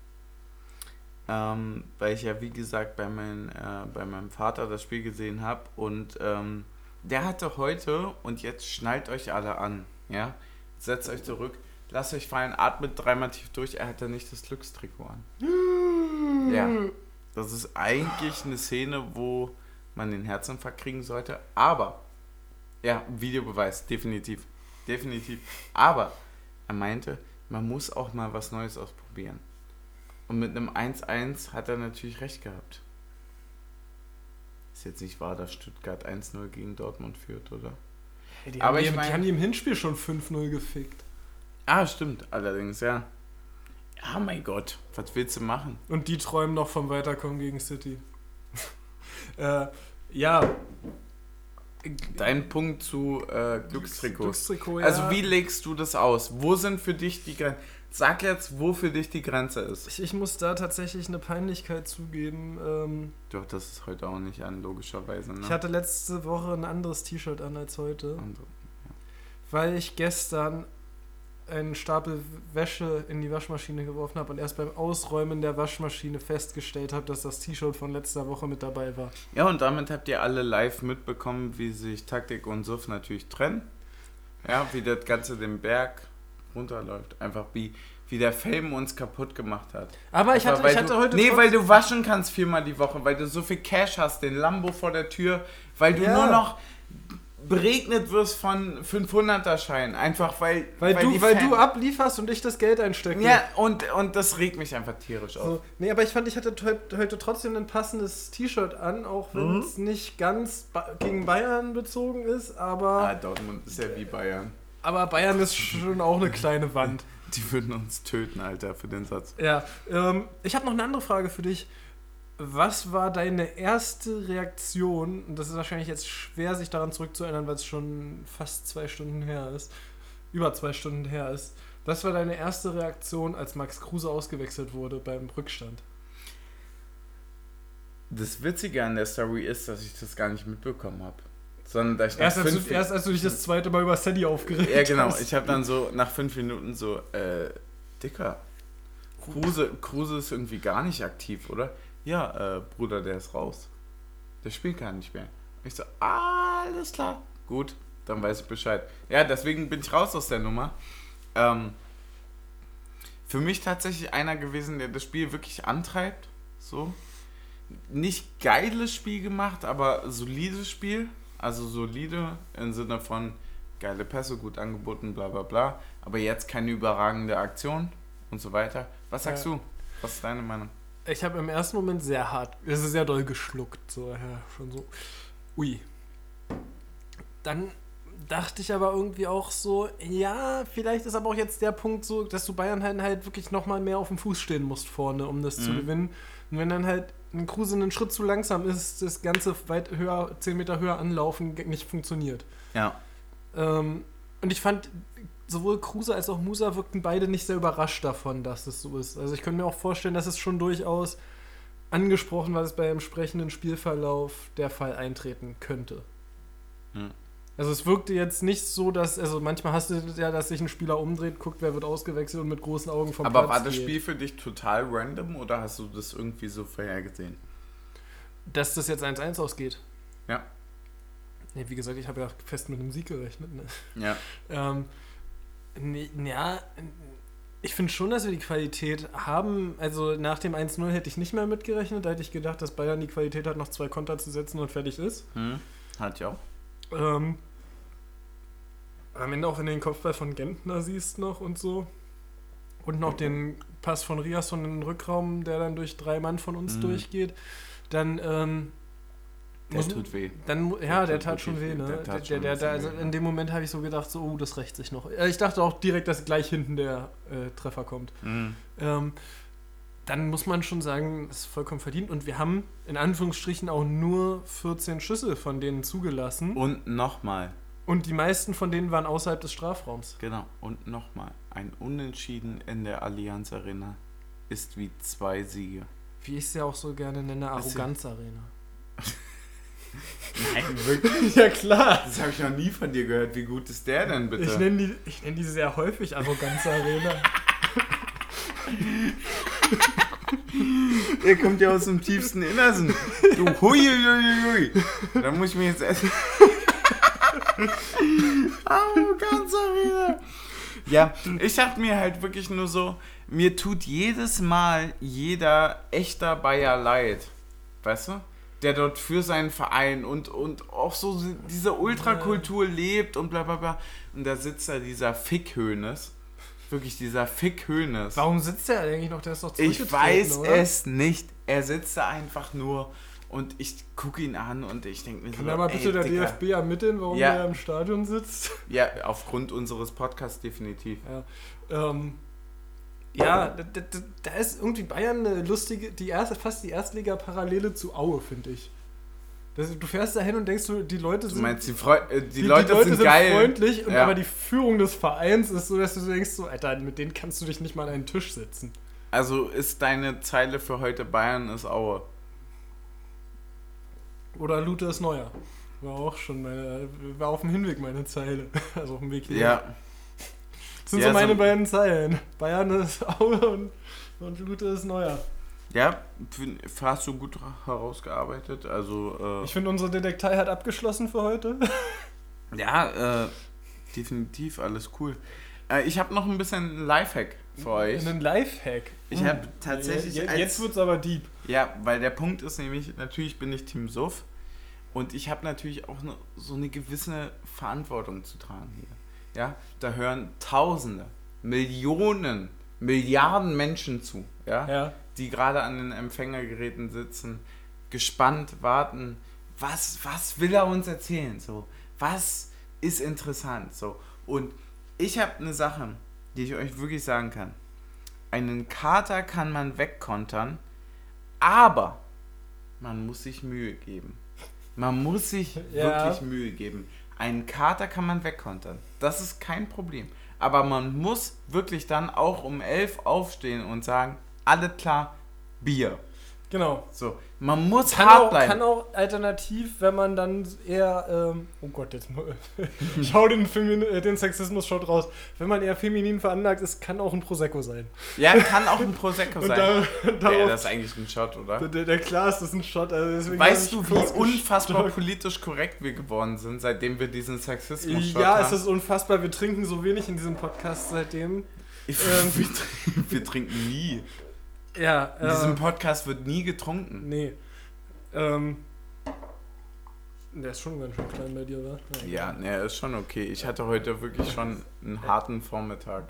Ähm, weil ich ja, wie gesagt, bei, mein, äh, bei meinem Vater das Spiel gesehen habe. Und ähm, der hatte heute, und jetzt schnallt euch alle an, ja, setzt euch zurück, lasst euch fallen, atmet dreimal tief durch, er hatte nicht das Glückstrikot an. Ja, das ist eigentlich eine Szene, wo man den Herzinfarkt kriegen sollte, aber, ja, Videobeweis, definitiv, definitiv, aber er meinte, man muss auch mal was Neues ausprobieren. Und mit einem 1-1 hat er natürlich recht gehabt. Ist jetzt nicht wahr, dass Stuttgart 1-0 gegen Dortmund führt, oder?
Hey, die,
Aber
haben
ich
die,
mein-
die haben die im Hinspiel schon 5-0 gefickt.
Ah, stimmt, allerdings, ja. Ja, mein Gott, was willst du machen?
Und die träumen noch vom Weiterkommen gegen City. äh, ja.
Dein Punkt zu äh, Glückstrikots.
Glückstrikot, ja.
Also wie legst du das aus? Wo sind für dich die Grenzen? Sag jetzt, wo für dich die Grenze ist.
Ich, ich muss da tatsächlich eine Peinlichkeit zugeben. Ähm,
Doch, das ist heute auch nicht an, logischerweise. Ne?
Ich hatte letzte Woche ein anderes T-Shirt an als heute,
Und-
weil ich gestern einen Stapel Wäsche in die Waschmaschine geworfen habe und erst beim Ausräumen der Waschmaschine festgestellt habe, dass das T-Shirt von letzter Woche mit dabei war.
Ja, und damit habt ihr alle live mitbekommen, wie sich Taktik und Suff natürlich trennen. Ja, wie das Ganze den Berg runterläuft. Einfach wie, wie der Fame uns kaputt gemacht hat.
Aber ich hatte,
weil
ich hatte
du,
heute.
Nee, weil du waschen kannst viermal die Woche, weil du so viel Cash hast, den Lambo vor der Tür, weil du
Ja.
nur noch beregnet wirst von 500er-Scheinen. Einfach weil,
weil,
die
du, weil
Fan-
du ablieferst und ich das Geld einstecke.
Ja, und, und das regt mich einfach tierisch auf.
So, nee, aber ich fand, ich hatte heut- heute trotzdem ein passendes T-Shirt an, auch wenn
Mhm.
es nicht ganz ba gegen Bayern bezogen ist, aber,
Ah, Dortmund ist ja wie Bayern.
aber Bayern ist schon auch eine kleine Wand.
Die würden uns töten, Alter, für den Satz.
Ja, ähm, ich habe noch eine andere Frage für dich. Was war deine erste Reaktion? Und das ist wahrscheinlich jetzt schwer, sich daran zurückzuerinnern, weil es schon fast zwei Stunden her ist. Über zwei Stunden her ist. Was war deine erste Reaktion, als Max Kruse ausgewechselt wurde beim Rückstand?
Das Witzige an der Story ist, dass ich das gar nicht mitbekommen habe. Sondern dass ich
Erst als,
fünf
du, erst als du dich das zweite Mal über Sadie aufgeregt
Ja, genau.
hast.
Ich habe dann so nach fünf Minuten so, äh, Dicker, Kruse, Kruse ist irgendwie gar nicht aktiv, oder? Ja, äh, Bruder, der ist raus. Der spielt gar nicht mehr. Ich so, alles klar. Gut, dann weiß ich Bescheid. Ja, deswegen bin ich raus aus der Nummer. Ähm, für mich tatsächlich einer gewesen, der das Spiel wirklich antreibt. So. Nicht geiles Spiel gemacht, aber solides Spiel. Also solide im Sinne von geile Pässe, gut angeboten, bla bla bla. Aber jetzt keine überragende Aktion und so weiter. Was sagst
Ja.
du? Was ist deine Meinung?
Ich habe im ersten Moment sehr hart, es ist sehr doll geschluckt, so, ja, schon so, ui. Dann dachte ich aber irgendwie auch so, ja, vielleicht ist aber auch jetzt der Punkt so, dass du Bayern halt, halt wirklich nochmal mehr auf dem Fuß stehen musst vorne, um das zu
Mhm.
gewinnen. Und wenn dann halt ein Kruse einen Schritt zu langsam ist, das Ganze weit höher, 10 Meter höher anlaufen, nicht funktioniert.
Ja.
Ähm, und ich fand, sowohl Kruse als auch Musa wirkten beide nicht sehr überrascht davon, dass es so ist. Also ich könnte mir auch vorstellen, dass es schon durchaus angesprochen war, dass bei entsprechenden Spielverlauf der Fall eintreten könnte.
Hm.
Also es wirkte jetzt nicht so, dass, also manchmal hast du ja, dass sich ein Spieler umdreht, guckt, wer wird ausgewechselt und mit großen Augen vom
Aber
Platz
war das
geht.
Spiel für dich total random oder hast du das irgendwie so vorhergesehen?
Dass das jetzt 1-1 ausgeht.
Ja.
Nee, wie gesagt, ich habe ja fest mit einem Sieg gerechnet. Ne?
Ja.
Ähm, ja, ich finde schon, dass wir die Qualität haben. Also nach dem 1-0 hätte ich nicht mehr mitgerechnet. Da hätte ich gedacht, dass Bayern die Qualität hat, noch zwei Konter zu setzen und fertig ist.
Hm? Hat ja auch.
Ähm, am Ende auch in den Kopfball von Gentner siehst noch und so. Und noch den Pass von Riasson in den Rückraum, der dann durch drei Mann von uns
Mhm.
durchgeht. Dann, ähm,
Der
Muss-
tut weh.
Dann, ja, der
tut
tat schon
wirklich
weh, ne?
Der
Der,
tat
der, der, der, also in dem Moment habe ich so gedacht, so, oh, das rächt sich noch. Äh, Ich dachte auch direkt, dass gleich hinten der äh, Treffer kommt.
Mhm.
Ähm, dann muss man schon sagen, das ist vollkommen verdient. Und wir haben in Anführungsstrichen auch nur 14 Schüsse von denen zugelassen.
Und nochmal,
Und die meisten von denen waren außerhalb des Strafraums.
genau, und nochmal. Ein Unentschieden in der Allianz Arena ist wie zwei Siege.
Wie ich es ja auch so gerne nenne,
Was sie-
Arroganz-Arena.
Nein, wirklich?
Ja, klar.
Das habe ich noch nie von dir gehört. Wie gut ist der denn bitte?
Ich nenne die, ich nenn die sehr häufig Arroganz-Arena.
Der kommt ja aus dem tiefsten Innersten. Du hui, hui, hui, hui. Da muss ich mir jetzt essen. oh, ganz wieder. Ja, ich dachte mir halt wirklich nur so, mir tut jedes Mal jeder echter Bayer leid. Weißt du? Der dort für seinen Verein und, und auch so diese Ultrakultur lebt und bla bla bla. Und da sitzt da dieser Fickhönes. Wirklich dieser Fickhönes.
Warum sitzt der eigentlich noch? Der ist doch
Ich weiß
oder?
es nicht. Er sitzt da einfach nur und ich gucke ihn an und ich denke mir
Kann
so,
da mal
ey,
bitte der
Dicker.
DFB ermitteln, warum
Ja.
der im Stadion sitzt?
Ja, aufgrund unseres Podcasts definitiv.
Ja, ähm, ja da, da, da- ist irgendwie Bayern eine lustige, die erste, fast die Erstliga-Parallele zu Aue, finde ich. Das, du fährst da hin und denkst, du, die Leute
Du
sind,
meinst, die, Freu äh, die, Leute, sind,
sind
geil.
freundlich, und
Ja.
aber die Führung des Vereins ist so, dass du denkst, so, Alter, mit denen kannst du dich nicht mal an einen Tisch setzen.
Also ist deine Zeile für heute Bayern ist Aue.
Oder Lute ist neuer. War auch schon meine, war auf dem Hinweg meine Zeile. Also auf dem Weg hier.
Ja,
Das sind
Ja,
so meine
so-
beiden Zeilen. Bayern ist Aue und, und Lute ist neuer.
ja, hast du gut herausgearbeitet. Also, äh,
Ich finde, unsere Detektei hat abgeschlossen für heute.
ja, äh, definitiv alles cool. Äh, ich habe noch ein bisschen Lifehack für euch.
Einen Lifehack.
Ich habe tatsächlich
Jetzt,
als-
jetzt wird's aber deep.
Ja, weil der Punkt ist nämlich, natürlich bin ich Team Suff und ich habe natürlich auch ne, so eine gewisse Verantwortung zu tragen hier. Ja, da hören Tausende, Millionen, Milliarden Menschen zu, ja,
Ja.
die gerade an den Empfängergeräten sitzen, gespannt warten, was, was will er uns erzählen, so, was ist interessant, so. Und ich habe eine Sache, die ich euch wirklich sagen kann. Einen Kater kann man wegkontern, aber man muss sich Mühe geben. Man muss sich
Ja.
wirklich Mühe geben. Einen Kater kann man wegkontern. Das ist kein Problem. Aber man muss wirklich dann auch um elf aufstehen und sagen, alles klar, Bier.
Genau.
So, man muss
Kann
hart
auch,
bleiben.
kann auch alternativ, wenn man dann eher, ähm, oh Gott, jetzt mal- schau den, Femin äh, den Sexismus schaut raus. Wenn man eher feminin veranlagt ist, kann auch ein Prosecco sein.
ja, kann auch ein Prosecco sein.
da,
Ja,
darauf,
das ist eigentlich ein Shot, oder?
der, der klar ist, das ist ein Shot. Also
Weißt du, wie unfassbar politisch korrekt wir geworden sind, seitdem wir diesen Sexismus-Shot
Ja,
haben?
es ist unfassbar. Wir trinken so wenig in diesem Podcast seitdem. Ähm,
wir trinken nie.
Ja,
In diesem
äh,
Podcast wird nie getrunken.
nee. Ähm, der ist schon ganz schön klein bei dir, oder?
Ja, ne, ist schon okay. Ich hatte heute wirklich schon einen harten Vormittag.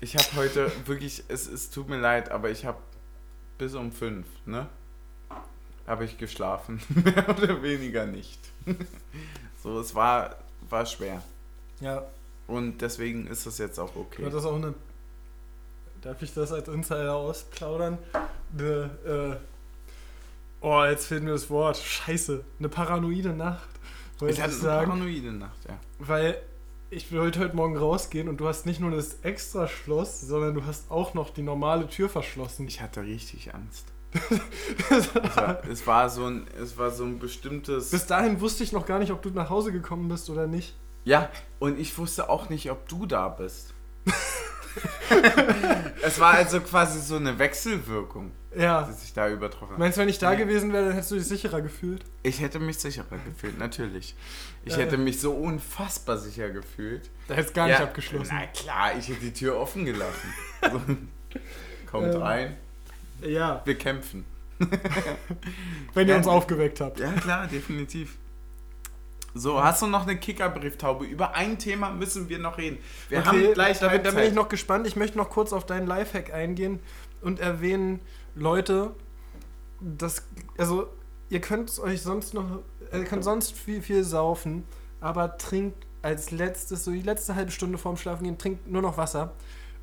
Ich habe heute wirklich, es, es tut mir leid, aber ich habe bis um fünf, ne? Habe ich geschlafen. Mehr oder weniger nicht. So, es war, war schwer.
Ja,
Und deswegen ist es jetzt auch
du
okay.
hattest auch eine. Darf ich das als Insider ausplaudern? Eine, äh, oh, jetzt fehlt mir das Wort. Scheiße. Eine paranoide Nacht. Wollte
Ich
ich sagen.
paranoide Nacht, ja.
Weil ich wollte heute Morgen rausgehen und du hast nicht nur das extra Schloss, sondern du hast auch noch die normale Tür verschlossen.
Ich hatte richtig Angst. es, war, es, war so ein, es war so ein bestimmtes.
Bis dahin wusste ich noch gar nicht, ob du nach Hause gekommen bist oder nicht.
Ja, und ich wusste auch nicht, ob du da bist. es war also quasi so eine Wechselwirkung,
Ja.
die sich da übertroffen hat.
Meinst du, wenn ich da
Ja.
gewesen wäre, dann hättest du dich sicherer gefühlt?
Ich hätte mich sicherer gefühlt, natürlich. Ich
Äh.
hätte mich so unfassbar sicher gefühlt.
Da hättest gar
Ja,
nicht abgeschlossen.
Na klar, ich hätte die Tür offen gelassen. Kommt
Ähm.
rein,
Ja,
wir kämpfen.
wenn ihr
Ja.
uns aufgeweckt habt.
Ja, klar, definitiv. So, hast du noch eine Kickerbrieftaube? Über ein Thema müssen wir noch reden. Wir haben gleich
da, bin- da bin ich noch gespannt. Ich möchte noch kurz auf deinen Lifehack eingehen und erwähnen, Leute, das, also ihr könnt euch sonst noch, ihr könnt sonst viel, viel saufen, aber trinkt als letztes, so die letzte halbe Stunde vorm Schlafen gehen, trinkt nur noch Wasser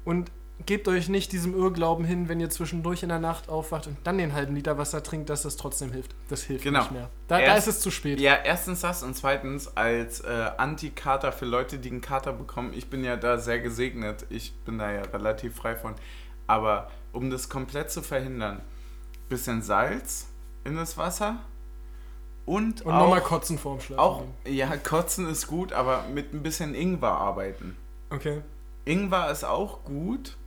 und gebt euch nicht diesem Irrglauben hin, wenn ihr zwischendurch in der Nacht aufwacht und dann den halben Liter Wasser trinkt, dass das trotzdem hilft. Das hilft
Genau.
nicht mehr. Da, da
Erst-
ist es zu spät.
Ja, erstens das und zweitens als äh, Anti-Kater für Leute, die einen Kater bekommen. Ich bin ja da sehr gesegnet. Ich bin da ja relativ frei von. Aber um das komplett zu verhindern, bisschen Salz in das Wasser und,
Und nochmal kotzen vorm Schlafen.
auch, ja, kotzen ist gut, aber mit ein bisschen Ingwer arbeiten.
Okay.
Ingwer ist auch gut.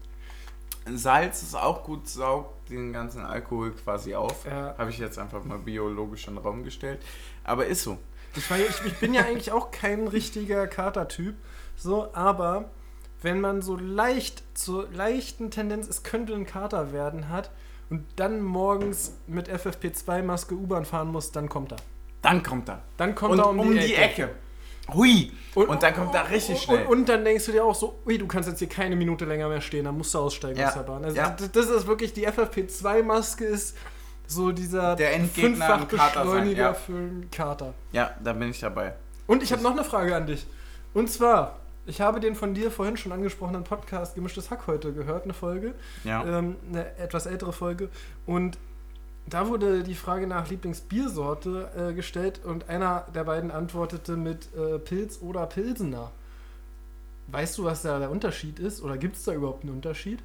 Salz ist auch gut, saugt den ganzen Alkohol quasi auf.
Ja.
Habe ich jetzt einfach mal biologisch in den Raum gestellt. Aber ist so.
Ich, war, ich, ich bin ja eigentlich auch kein richtiger Katertyp, so, aber wenn man so leicht, zur leichten Tendenz, es könnte ein Kater werden hat und dann morgens mit FFP2-Maske U-Bahn fahren muss, dann kommt er.
Dann kommt er.
Dann kommt
Und
er
um, die, Ecke. Hui. Und, dann kommt er richtig schnell.
Und, und dann denkst du dir auch so, ui, du kannst jetzt hier keine Minute länger mehr stehen, dann musst du aussteigen
Ja.
aus der Bahn. Also
Ja.
das, das ist wirklich, die FFP2-Maske ist so dieser
Der Endgegner am Kater sein,
Fünffachbeschleuniger
ja.
für einen Kater.
ja, da bin ich dabei.
Und ich habe noch eine Frage an dich. Und zwar, ich habe den von dir vorhin schon angesprochenen Podcast Gemischtes Hack heute gehört, eine Folge,
Ja.
ähm, eine etwas ältere Folge. Und da wurde die Frage nach Lieblingsbiersorte äh, gestellt und einer der beiden antwortete mit äh, Pilz oder Pilsener. Weißt du, was da der Unterschied ist? Oder gibt es da überhaupt einen Unterschied?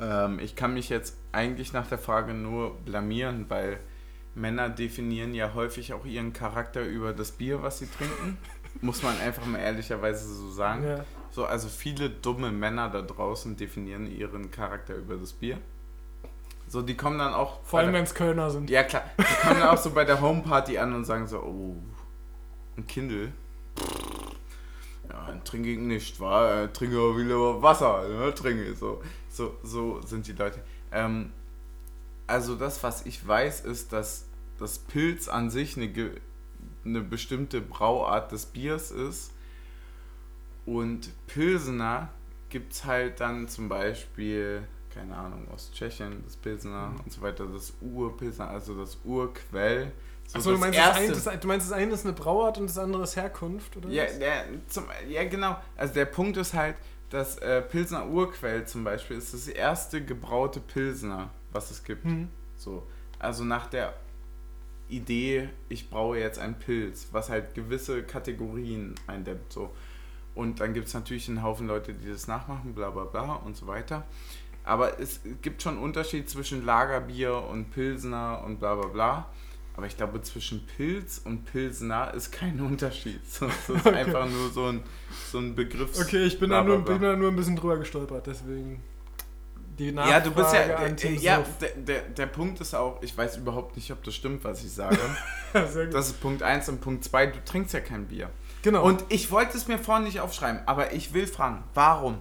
Ähm, ich kann mich jetzt eigentlich nach der Frage nur blamieren, weil Männer definieren ja häufig auch ihren Charakter über das Bier, was sie trinken. Muss man einfach mal ehrlicherweise so sagen.
Ja.
So, also viele dumme Männer da draußen definieren ihren Charakter über das Bier. So, die kommen dann auch.
Vor allem, wenn es Kölner sind.
Ja, klar. Die kommen dann auch so bei der Homeparty an und sagen so: Oh, ein Kindle. Ja, dann trinke ich nicht, wa? Äh, Trinke aber wieder Wasser, ne? Trinke ich so. So, so sind die Leute. Ähm, also, das, was ich weiß, ist, dass das Pilz an sich eine, eine bestimmte Brauart des Biers ist. Und Pilsener gibt es halt dann zum Beispiel, keine Ahnung, aus Tschechien, das Pilsener und so weiter, das Urpilsener, also das Urquell. So
Achso, du,
das
meinst das
erste-
ein, das, du meinst, das eine ist eine Brauart und das andere ist Herkunft, oder?
ja, der, zum, ja, genau. Also der Punkt ist halt, das äh, Pilsner Urquell zum Beispiel ist das erste gebraute Pilsner, was es gibt.
Hm.
So. Also nach der Idee, ich braue jetzt einen Pilz, was halt gewisse Kategorien eindämmt. So. Und dann gibt es natürlich einen Haufen Leute, die das nachmachen, bla bla bla und so weiter. Aber es gibt schon einen Unterschied zwischen Lagerbier und Pilsner und bla bla bla. Aber ich glaube, zwischen Pilz und Pilsner ist kein Unterschied. Das ist
Okay.
einfach nur so ein, so ein Begriff.
Okay, ich bin da, nur, bin da nur ein bisschen drüber gestolpert, deswegen. Die Nachfrage
Ja, du bist ja.
an
Äh, ja, der, der, der Punkt ist auch, ich weiß überhaupt nicht, ob das stimmt, was ich sage. Das ist Punkt 1 und Punkt 2, du trinkst ja kein Bier.
genau.
Und ich wollte es mir vorhin nicht aufschreiben, aber ich will fragen, warum?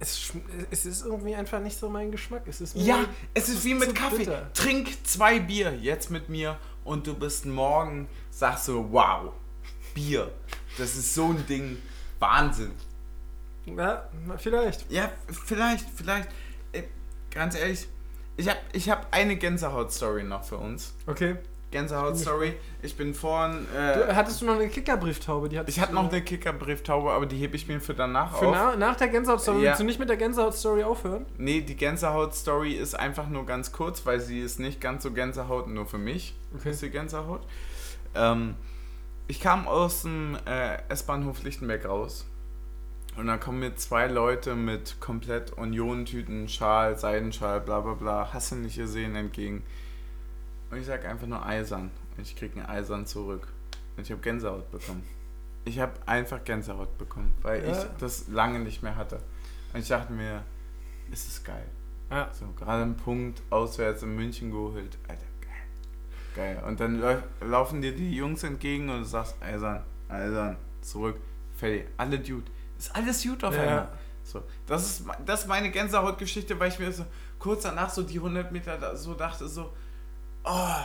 Es, es ist irgendwie einfach nicht so mein Geschmack. Es ist
Ja, es ist wie mit Kaffee.
bitter.
Trink zwei Bier jetzt mit mir und du bist morgen, sagst du, wow, Bier. Das ist so ein Ding, Wahnsinn.
Ja, vielleicht.
Ja, vielleicht, vielleicht, äh, ganz ehrlich, ich habe ich hab eine Gänsehaut-Story noch für uns.
Okay.
Gänsehaut-Story. Ich bin vorhin,
Du,
äh,
hattest du noch eine Kickerbrieftaube? Die
ich hatte
du-
noch eine Kickerbrieftaube, aber die hebe ich mir für danach
Für
auf.
na, nach der Gänsehaut-Story.
Ja.
Willst du nicht mit der Gänsehaut-Story aufhören?
Nee, die Gänsehaut-Story ist einfach nur ganz kurz, weil sie ist nicht ganz so Gänsehaut, nur für mich
Okay.
ist die Gänsehaut. Ähm, ich kam aus dem äh, S-Bahnhof Lichtenberg raus und da kommen mir zwei Leute mit komplett Union-Tüten, Schal, Seidenschal, bla bla bla, hast du nicht gesehen, entgegen. Und ich sag einfach nur eisern. Und ich krieg einen eisern zurück. Und ich habe Gänsehaut bekommen. Ich habe einfach Gänsehaut bekommen, weil
Ja.
ich das lange nicht mehr hatte. Und ich dachte mir, ist es geil.
Ja.
So, gerade einen Punkt auswärts in München geholt. Alter, geil. Geil. Und dann lau- laufen dir die Jungs entgegen und du sagst, eisern, eisern, zurück, fertig. Alle Dude. Ist alles gut auf
Ja.
einmal. So, das ist, das ist meine Gänsehautgeschichte, weil ich mir so kurz danach so die 100 Meter so dachte, so, oh,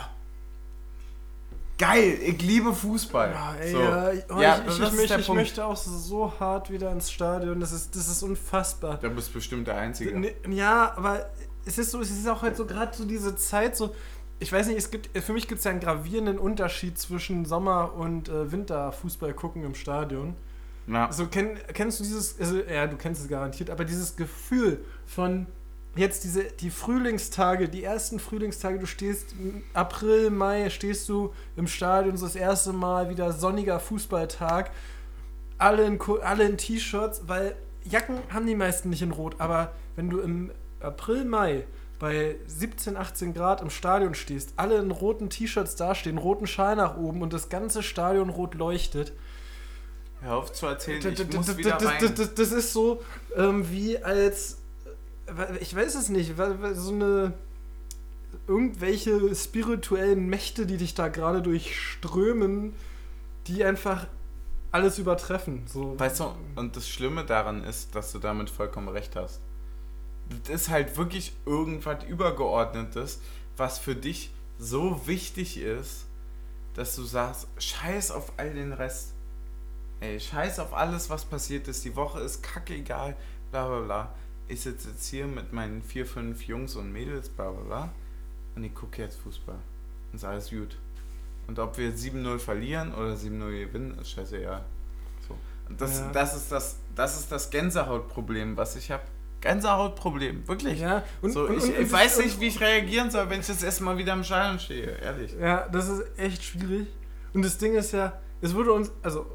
geil, ich liebe Fußball.
Ja, ey,
so.
ja, ich, oh,
Ja,
ich,
das
ich,
ist
ich, möchte, ich auch so hart wieder ins Stadion. Das ist, das ist unfassbar.
Da bist bestimmt der Einzige.
Ja, aber es ist so, es ist auch halt so gerade so diese Zeit, so, ich weiß nicht, es gibt, für mich gibt es ja einen gravierenden Unterschied zwischen Sommer- und äh, Winterfußball gucken im Stadion.
Ja.
Also kenn, kennst du dieses, also, ja, du kennst es garantiert, aber dieses Gefühl von jetzt diese, die Frühlingstage, die ersten Frühlingstage, du stehst im April, Mai, stehst du im Stadion, so das erste Mal wieder sonniger Fußballtag, alle in, alle in T-Shirts, weil Jacken haben die meisten nicht in Rot, aber wenn du im April, Mai bei 17, 18 Grad im Stadion stehst, alle in roten T-Shirts dastehen, roten Schal nach oben und das ganze Stadion rot leuchtet,
Hör auf zu erzählen,
das,
ich muss wieder rein.
das, ist so ähm, wie als ich weiß es nicht, so eine irgendwelche spirituellen Mächte, die dich da gerade durchströmen, die einfach alles übertreffen. So.
Weißt du, und das Schlimme daran ist, dass du damit vollkommen recht hast. Das ist halt wirklich irgendwas Übergeordnetes, was für dich so wichtig ist, dass du sagst, scheiß auf all den Rest. Ey, scheiß auf alles, was passiert ist. Die Woche ist kackegal, bla bla bla. Ich sitze jetzt hier mit meinen vier, fünf Jungs und Mädels, bla bla bla. Und ich gucke jetzt Fußball. Und ist alles gut. Und ob wir 7-0 verlieren oder 7-0 gewinnen, ist scheißegal. So. Und das,
Ja.
das, ist das, das ist das Gänsehautproblem, was ich habe. Gänsehautproblem, wirklich.
ja, und,
so,
und,
ich
und,
ich weiß nicht, wie ich reagieren soll, wenn ich das erstmal wieder im Stadion stehe, ehrlich.
Ja, das ist echt schwierig. Und das Ding ist ja, es würde uns, also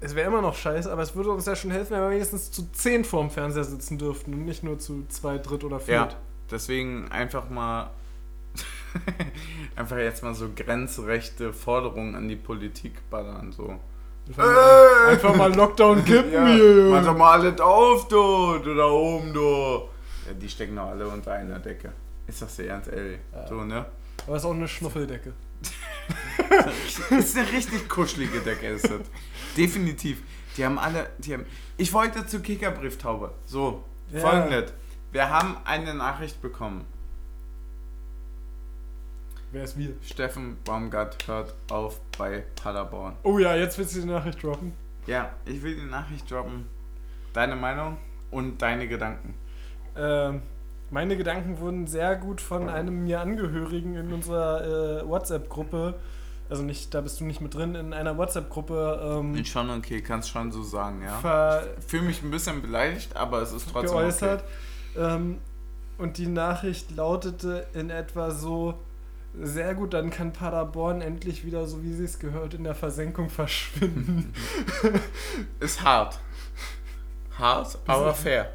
es wäre immer noch scheiße, aber es würde uns ja schon helfen, wenn wir wenigstens zu zehn vorm Fernseher sitzen dürften und nicht nur zu zwei, dritt oder
Ja,
viert.
deswegen einfach mal einfach jetzt mal so grenzrechte Forderungen an die Politik ballern, so.
Einfach, mal, einfach mal Lockdown kippen hier.
Mach doch mal alles auf, du, du da oben, du. Ja, die stecken doch alle unter einer Decke. Ich sag's dir ernst, ehrlich.
Ja.
So, ne?
Aber es ist auch eine Schnuffeldecke.
ist eine richtig kuschelige Decke, ist das. Definitiv. Die haben alle, die haben. Ich wollte zur Kickerbrieftaube. So,
Ja.
folgendes. Wir haben eine Nachricht bekommen.
Wer ist wir?
Steffen Baumgart hört auf bei Paderborn.
Oh ja, jetzt willst du die Nachricht droppen.
Ja, ich will die Nachricht droppen. Deine Meinung und deine Gedanken.
Ähm, meine Gedanken wurden sehr gut von einem mir Angehörigen in unserer äh, WhatsApp-Gruppe, also nicht, da bist du nicht mit drin, in einer WhatsApp-Gruppe ähm,
Bin schon okay, kannst schon so sagen, ja. Fühle mich ein bisschen beleidigt, aber es ist trotzdem
geäußert. Ähm, und die Nachricht lautete in etwa so: Sehr gut, dann kann Paderborn endlich wieder, so wie sie es gehört, in der Versenkung verschwinden.
okay. Ist hart. Hart, aber fair.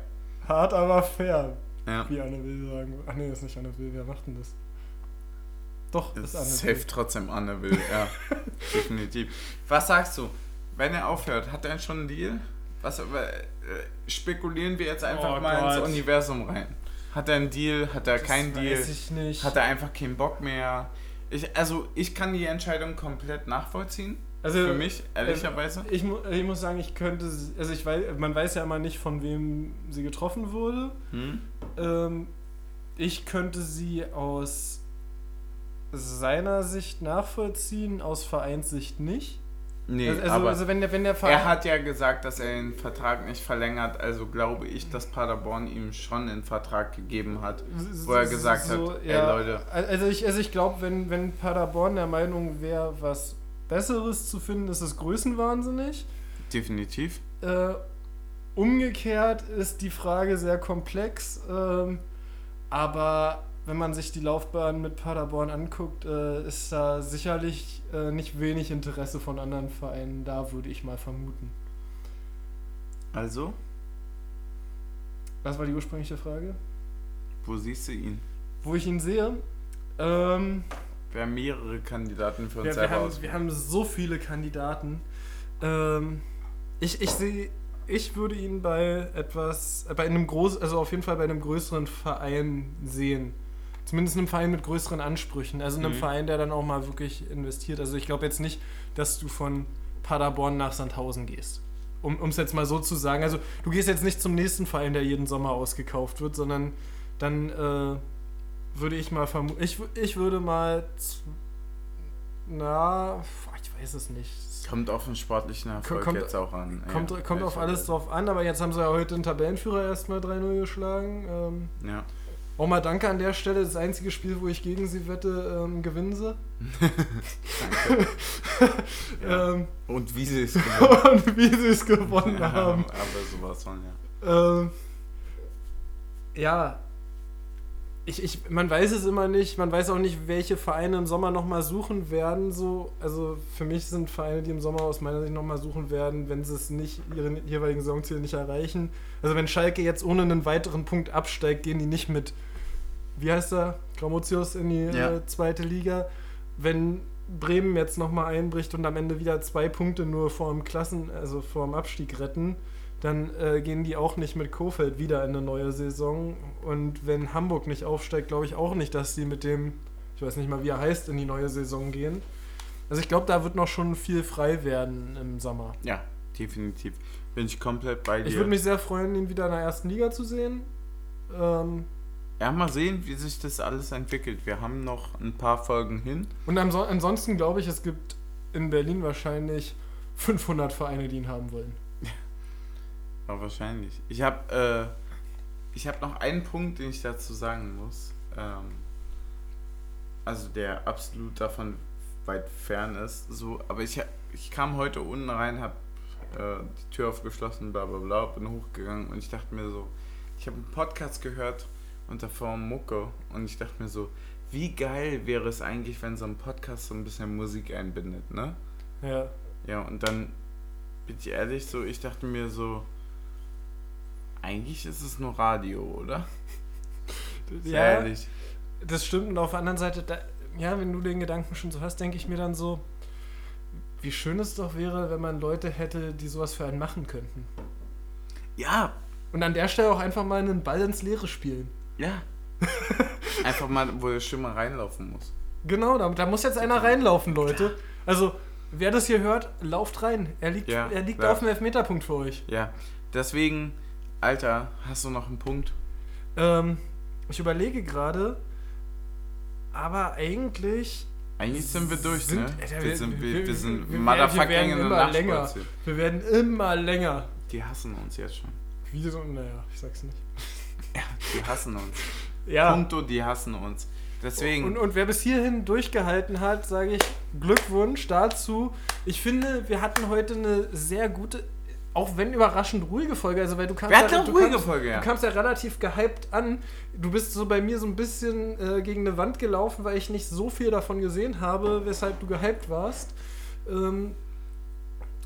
Hart, aber fair,
Ja.
wie Anne Will sagen. Ach nee, das ist nicht Anne Will, wer macht denn das? Doch, das ist Anne
Safe
Will.
trotzdem Anne will, ja. Definitiv. Was sagst du? Wenn er aufhört, hat er schon einen Deal? Was, äh, spekulieren wir jetzt einfach
Oh
mal ins
Gott.
Universum rein. Hat er einen Deal? Hat er
Das
keinen Deal?
Weiß ich nicht.
Hat er einfach keinen Bock mehr? Ich, also, ich kann die Entscheidung komplett nachvollziehen.
also,
für mich, ehrlicherweise.
Ich, ich muss sagen, ich könnte, sie- also ich weiß, man weiß ja immer nicht, von wem sie getroffen wurde.
Hm?
Ähm, ich könnte sie aus seiner Sicht nachvollziehen, aus Vereinssicht nicht.
Nee,
also, also,
aber
also wenn der, wenn der Verein.
er hat ja gesagt, dass er den Vertrag nicht verlängert. Also glaube ich, dass Paderborn ihm schon einen Vertrag gegeben hat. wo er gesagt hat, ey, Leute.
Also ich, also ich glaube, wenn, wenn Paderborn der Meinung wäre, was Besseres zu finden, ist es größenwahnsinnig.
Definitiv.
Äh, umgekehrt ist die Frage sehr komplex, ähm, aber wenn man sich die Laufbahn mit Paderborn anguckt, äh, ist da sicherlich äh, nicht wenig Interesse von anderen Vereinen da, würde ich mal vermuten.
Also,
Was war die ursprüngliche Frage?
wo siehst du ihn?
Wo ich ihn sehe? Ähm,
Wir haben mehrere Kandidaten für uns
wir, wir, haben, wir haben so viele Kandidaten. Ähm, ich, ich sehe, ich würde ihn bei etwas, äh, bei einem groß, also auf jeden Fall bei einem größeren Verein sehen. Zumindest einem Verein mit größeren Ansprüchen. Also einem
Mhm.
Verein, der dann auch mal wirklich investiert. Also ich glaube jetzt nicht, dass du von Paderborn nach Sandhausen gehst. Um es jetzt mal so zu sagen. Also du gehst jetzt nicht zum nächsten Verein, der jeden Sommer ausgekauft wird, sondern dann äh, würde ich mal vermuten. Ich, ich würde mal. Na, ich weiß es nicht.
Kommt auf den sportlichen Erfolg
Kommt-
jetzt auch an.
Kommt,
ja,
kommt auf alles drauf an, aber jetzt haben sie ja heute den Tabellenführer erstmal 3-0 geschlagen. Ähm,
Ja.
Auch mal danke an der Stelle. Das einzige Spiel, wo ich gegen sie wette, ähm, gewinnen sie.
Danke. Ja.
Ähm,
Und wie sie es gemacht
und wie sie es gewonnen
Ja,
haben.
aber sowas von, ja.
Ähm, ja. Ich, ich, man weiß es immer nicht. Man weiß auch nicht, welche Vereine im Sommer nochmal suchen werden. So. Also für mich sind Vereine, die im Sommer aus meiner Sicht nochmal suchen werden, wenn sie es nicht, ihre jeweiligen Saisonziele nicht erreichen. Also wenn Schalke jetzt ohne einen weiteren Punkt absteigt, gehen die nicht mit, wie heißt er, Gramotius in die
Ja.
äh, zweite Liga. Wenn Bremen jetzt nochmal einbricht und am Ende wieder zwei Punkte nur vor dem Klassen, also vor dem Abstieg retten, dann äh, gehen die auch nicht mit Kofeld wieder in eine neue Saison. Und wenn Hamburg nicht aufsteigt, glaube ich auch nicht, dass sie mit dem, ich weiß nicht mal, wie er heißt, in die neue Saison gehen. Also ich glaube, da wird noch schon viel frei werden im Sommer.
Ja, definitiv. Bin ich komplett bei dir.
Ich würde mich sehr freuen, ihn wieder in der ersten Liga zu sehen. Ähm,
ja, mal sehen, wie sich das alles entwickelt. Wir haben noch ein paar Folgen hin.
und anso ansonsten glaube ich, es gibt in Berlin wahrscheinlich 500 Vereine, die ihn haben wollen.
Ja, wahrscheinlich. Ich habe äh, ich hab noch einen Punkt, den ich dazu sagen muss. Ähm, also der absolut davon weit fern ist. So, aber ich, ich kam heute unten rein, habe äh, die Tür aufgeschlossen, bla bla bla, bin hochgegangen und ich dachte mir so, ich habe einen Podcast gehört und davor Mucke und ich dachte mir so, wie geil wäre es eigentlich, wenn so ein Podcast so ein bisschen Musik einbindet, ne?
Ja.
Ja, und dann bin ich ehrlich, so, ich dachte mir so, eigentlich ist es nur Radio, oder?
Ja,
ehrlich.
das stimmt. Und auf der anderen Seite, da, ja, wenn du den Gedanken schon so hast, denke ich mir dann so, wie schön es doch wäre, wenn man Leute hätte, die sowas für einen machen könnten.
Ja,
Und an der Stelle auch einfach mal einen Ball ins Leere spielen.
Ja. Einfach mal, wo der Schimmer reinlaufen muss.
Genau, da, da muss jetzt einer reinlaufen, Leute. Also, wer das hier hört, lauft rein. Er liegt,
Ja,
er liegt auf dem Elfmeterpunkt für euch.
Ja, deswegen, Alter, hast du noch einen Punkt?
Ähm, ich überlege gerade, aber eigentlich.
Eigentlich sind wir durch,
Sind-
ne?
Alter,
wir,
wir-
sind, wir,
wir-
sind
wir- wir
motherfucking
werden
in der
immer länger. Wir werden immer länger.
Die hassen uns jetzt schon.
Wie so, naja, ich sag's nicht.
Die hassen uns.
Ja.
Punkto, die hassen uns. Deswegen,
Und, und wer bis hierhin durchgehalten hat, sage ich Glückwunsch dazu. Ich finde, wir hatten heute eine sehr gute, auch wenn überraschend ruhige Folge. Also, weil du kamst, ja, du
ruhige
kamst,
Folge, ja.
du kamst ja relativ gehypt an. Du bist so bei mir so ein bisschen äh, gegen eine Wand gelaufen, weil ich nicht so viel davon gesehen habe, weshalb du gehypt warst. Ähm,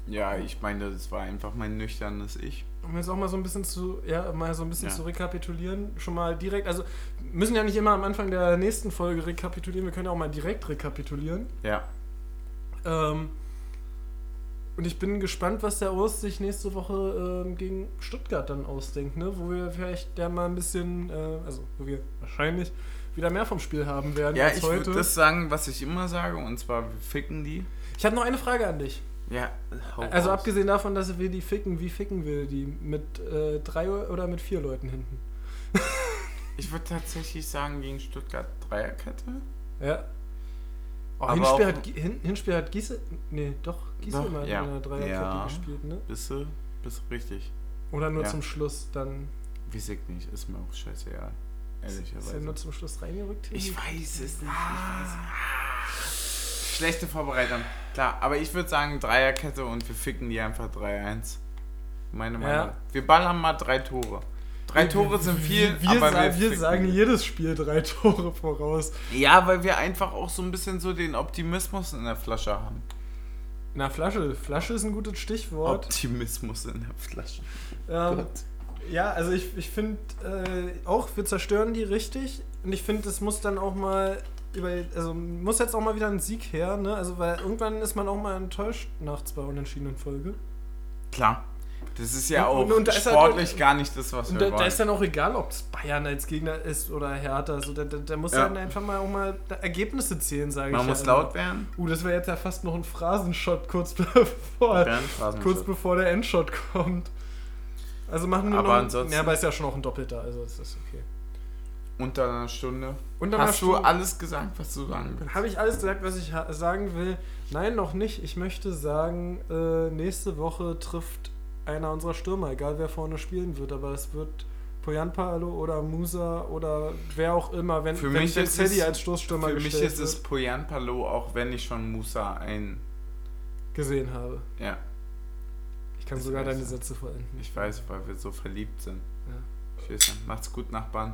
ja, ich meine, das war einfach mein nüchternes Ich.
Um jetzt auch mal so ein bisschen zu, ja, mal so ein bisschen
Ja.
zu rekapitulieren, schon mal direkt, also müssen ja nicht immer am Anfang der nächsten Folge rekapitulieren, wir können ja auch mal direkt rekapitulieren.
Ja.
Ähm, und ich bin gespannt, was der Urs sich nächste Woche ähm, gegen Stuttgart dann ausdenkt, ne? Wo wir vielleicht ja mal ein bisschen, äh, also wo wir wahrscheinlich wieder mehr vom Spiel haben werden
Ja,
als
ich würde das sagen, was ich immer sage, und zwar, wir ficken die.
ich habe noch eine Frage an dich.
Ja,
Also
raus.
abgesehen davon, dass wir die ficken, wie ficken wir die? Mit äh, drei oder mit vier Leuten hinten?
Ich würde tatsächlich sagen, gegen Stuttgart Dreierkette.
Ja. Oh, Hinspiel, hat, Hin, Hinspiel hat Giese. Nee, doch, Giese
Doch,
immer
ja.
in einer Dreierkette
Ja.
gespielt, ne?
Bist du richtig.
Oder nur
Ja.
zum Schluss dann.
Weiß ich nicht, ist mir auch scheißegal.
Ist
Ehrlicherweise.
er nur zum Schluss reingerückt?
Ich weiß es nicht. Ich weiß es. Schlechte Vorbereitung. Klar, aber ich würde sagen Dreierkette und wir ficken die einfach 3-1. Meine
Ja.
Meinung. Wir ballern mal drei Tore. Drei Tore sind viel,
Wir,
aber
sa wir, sagen jedes Spiel drei Tore voraus.
Ja, weil wir einfach auch so ein bisschen so den Optimismus in der Flasche haben.
Na, Flasche. Flasche ist ein gutes Stichwort.
Optimismus in der Flasche.
Ähm, ja, also ich, ich finde äh, auch, wir zerstören die richtig. Und ich finde, es muss dann auch mal über, also muss jetzt auch mal wieder ein Sieg her, ne? Also weil irgendwann ist man auch mal enttäuscht nach zwei unentschiedenen Folge.
Klar. Das ist ja
Und-
auch
und- und halt-
sportlich gar nicht das, was
Und
wir
da, da ist dann auch egal, ob es Bayern als Gegner ist oder Hertha. Also da, da, da muss
Ja.
dann einfach mal auch mal Ergebnisse zählen, sage ich.
Man muss
immer.
laut werden.
Uh, das wäre jetzt ja fast noch ein Phrasenshot kurz bevor, kurz bevor der Endshot kommt. Also machen wir
Aber
noch.
ansonsten-
Ja, aber ist ja schon noch ein Doppelter, also ist das okay.
Unter einer Stunde.
Unter einer
Hast du
Stunde-
alles gesagt, was du sagen willst?
Habe ich alles gesagt, was ich sagen will? Nein, noch nicht. Ich möchte sagen, äh, nächste Woche trifft einer unserer Stürmer, egal wer vorne spielen wird, aber es wird Poyanpalo oder Musa oder wer auch immer, wenn,
Für
wenn
mich ist
Teddy als Stoßstürmer
Für mich ist es
wird,
Poyan Palo, auch wenn ich schon Musa ein.
gesehen habe.
Ja,
Ich kann
Das
sogar deine. Sätze vollenden.
ich weiß, weil wir so verliebt sind.
Ja.
Tschüss, macht's gut, Nachbarn.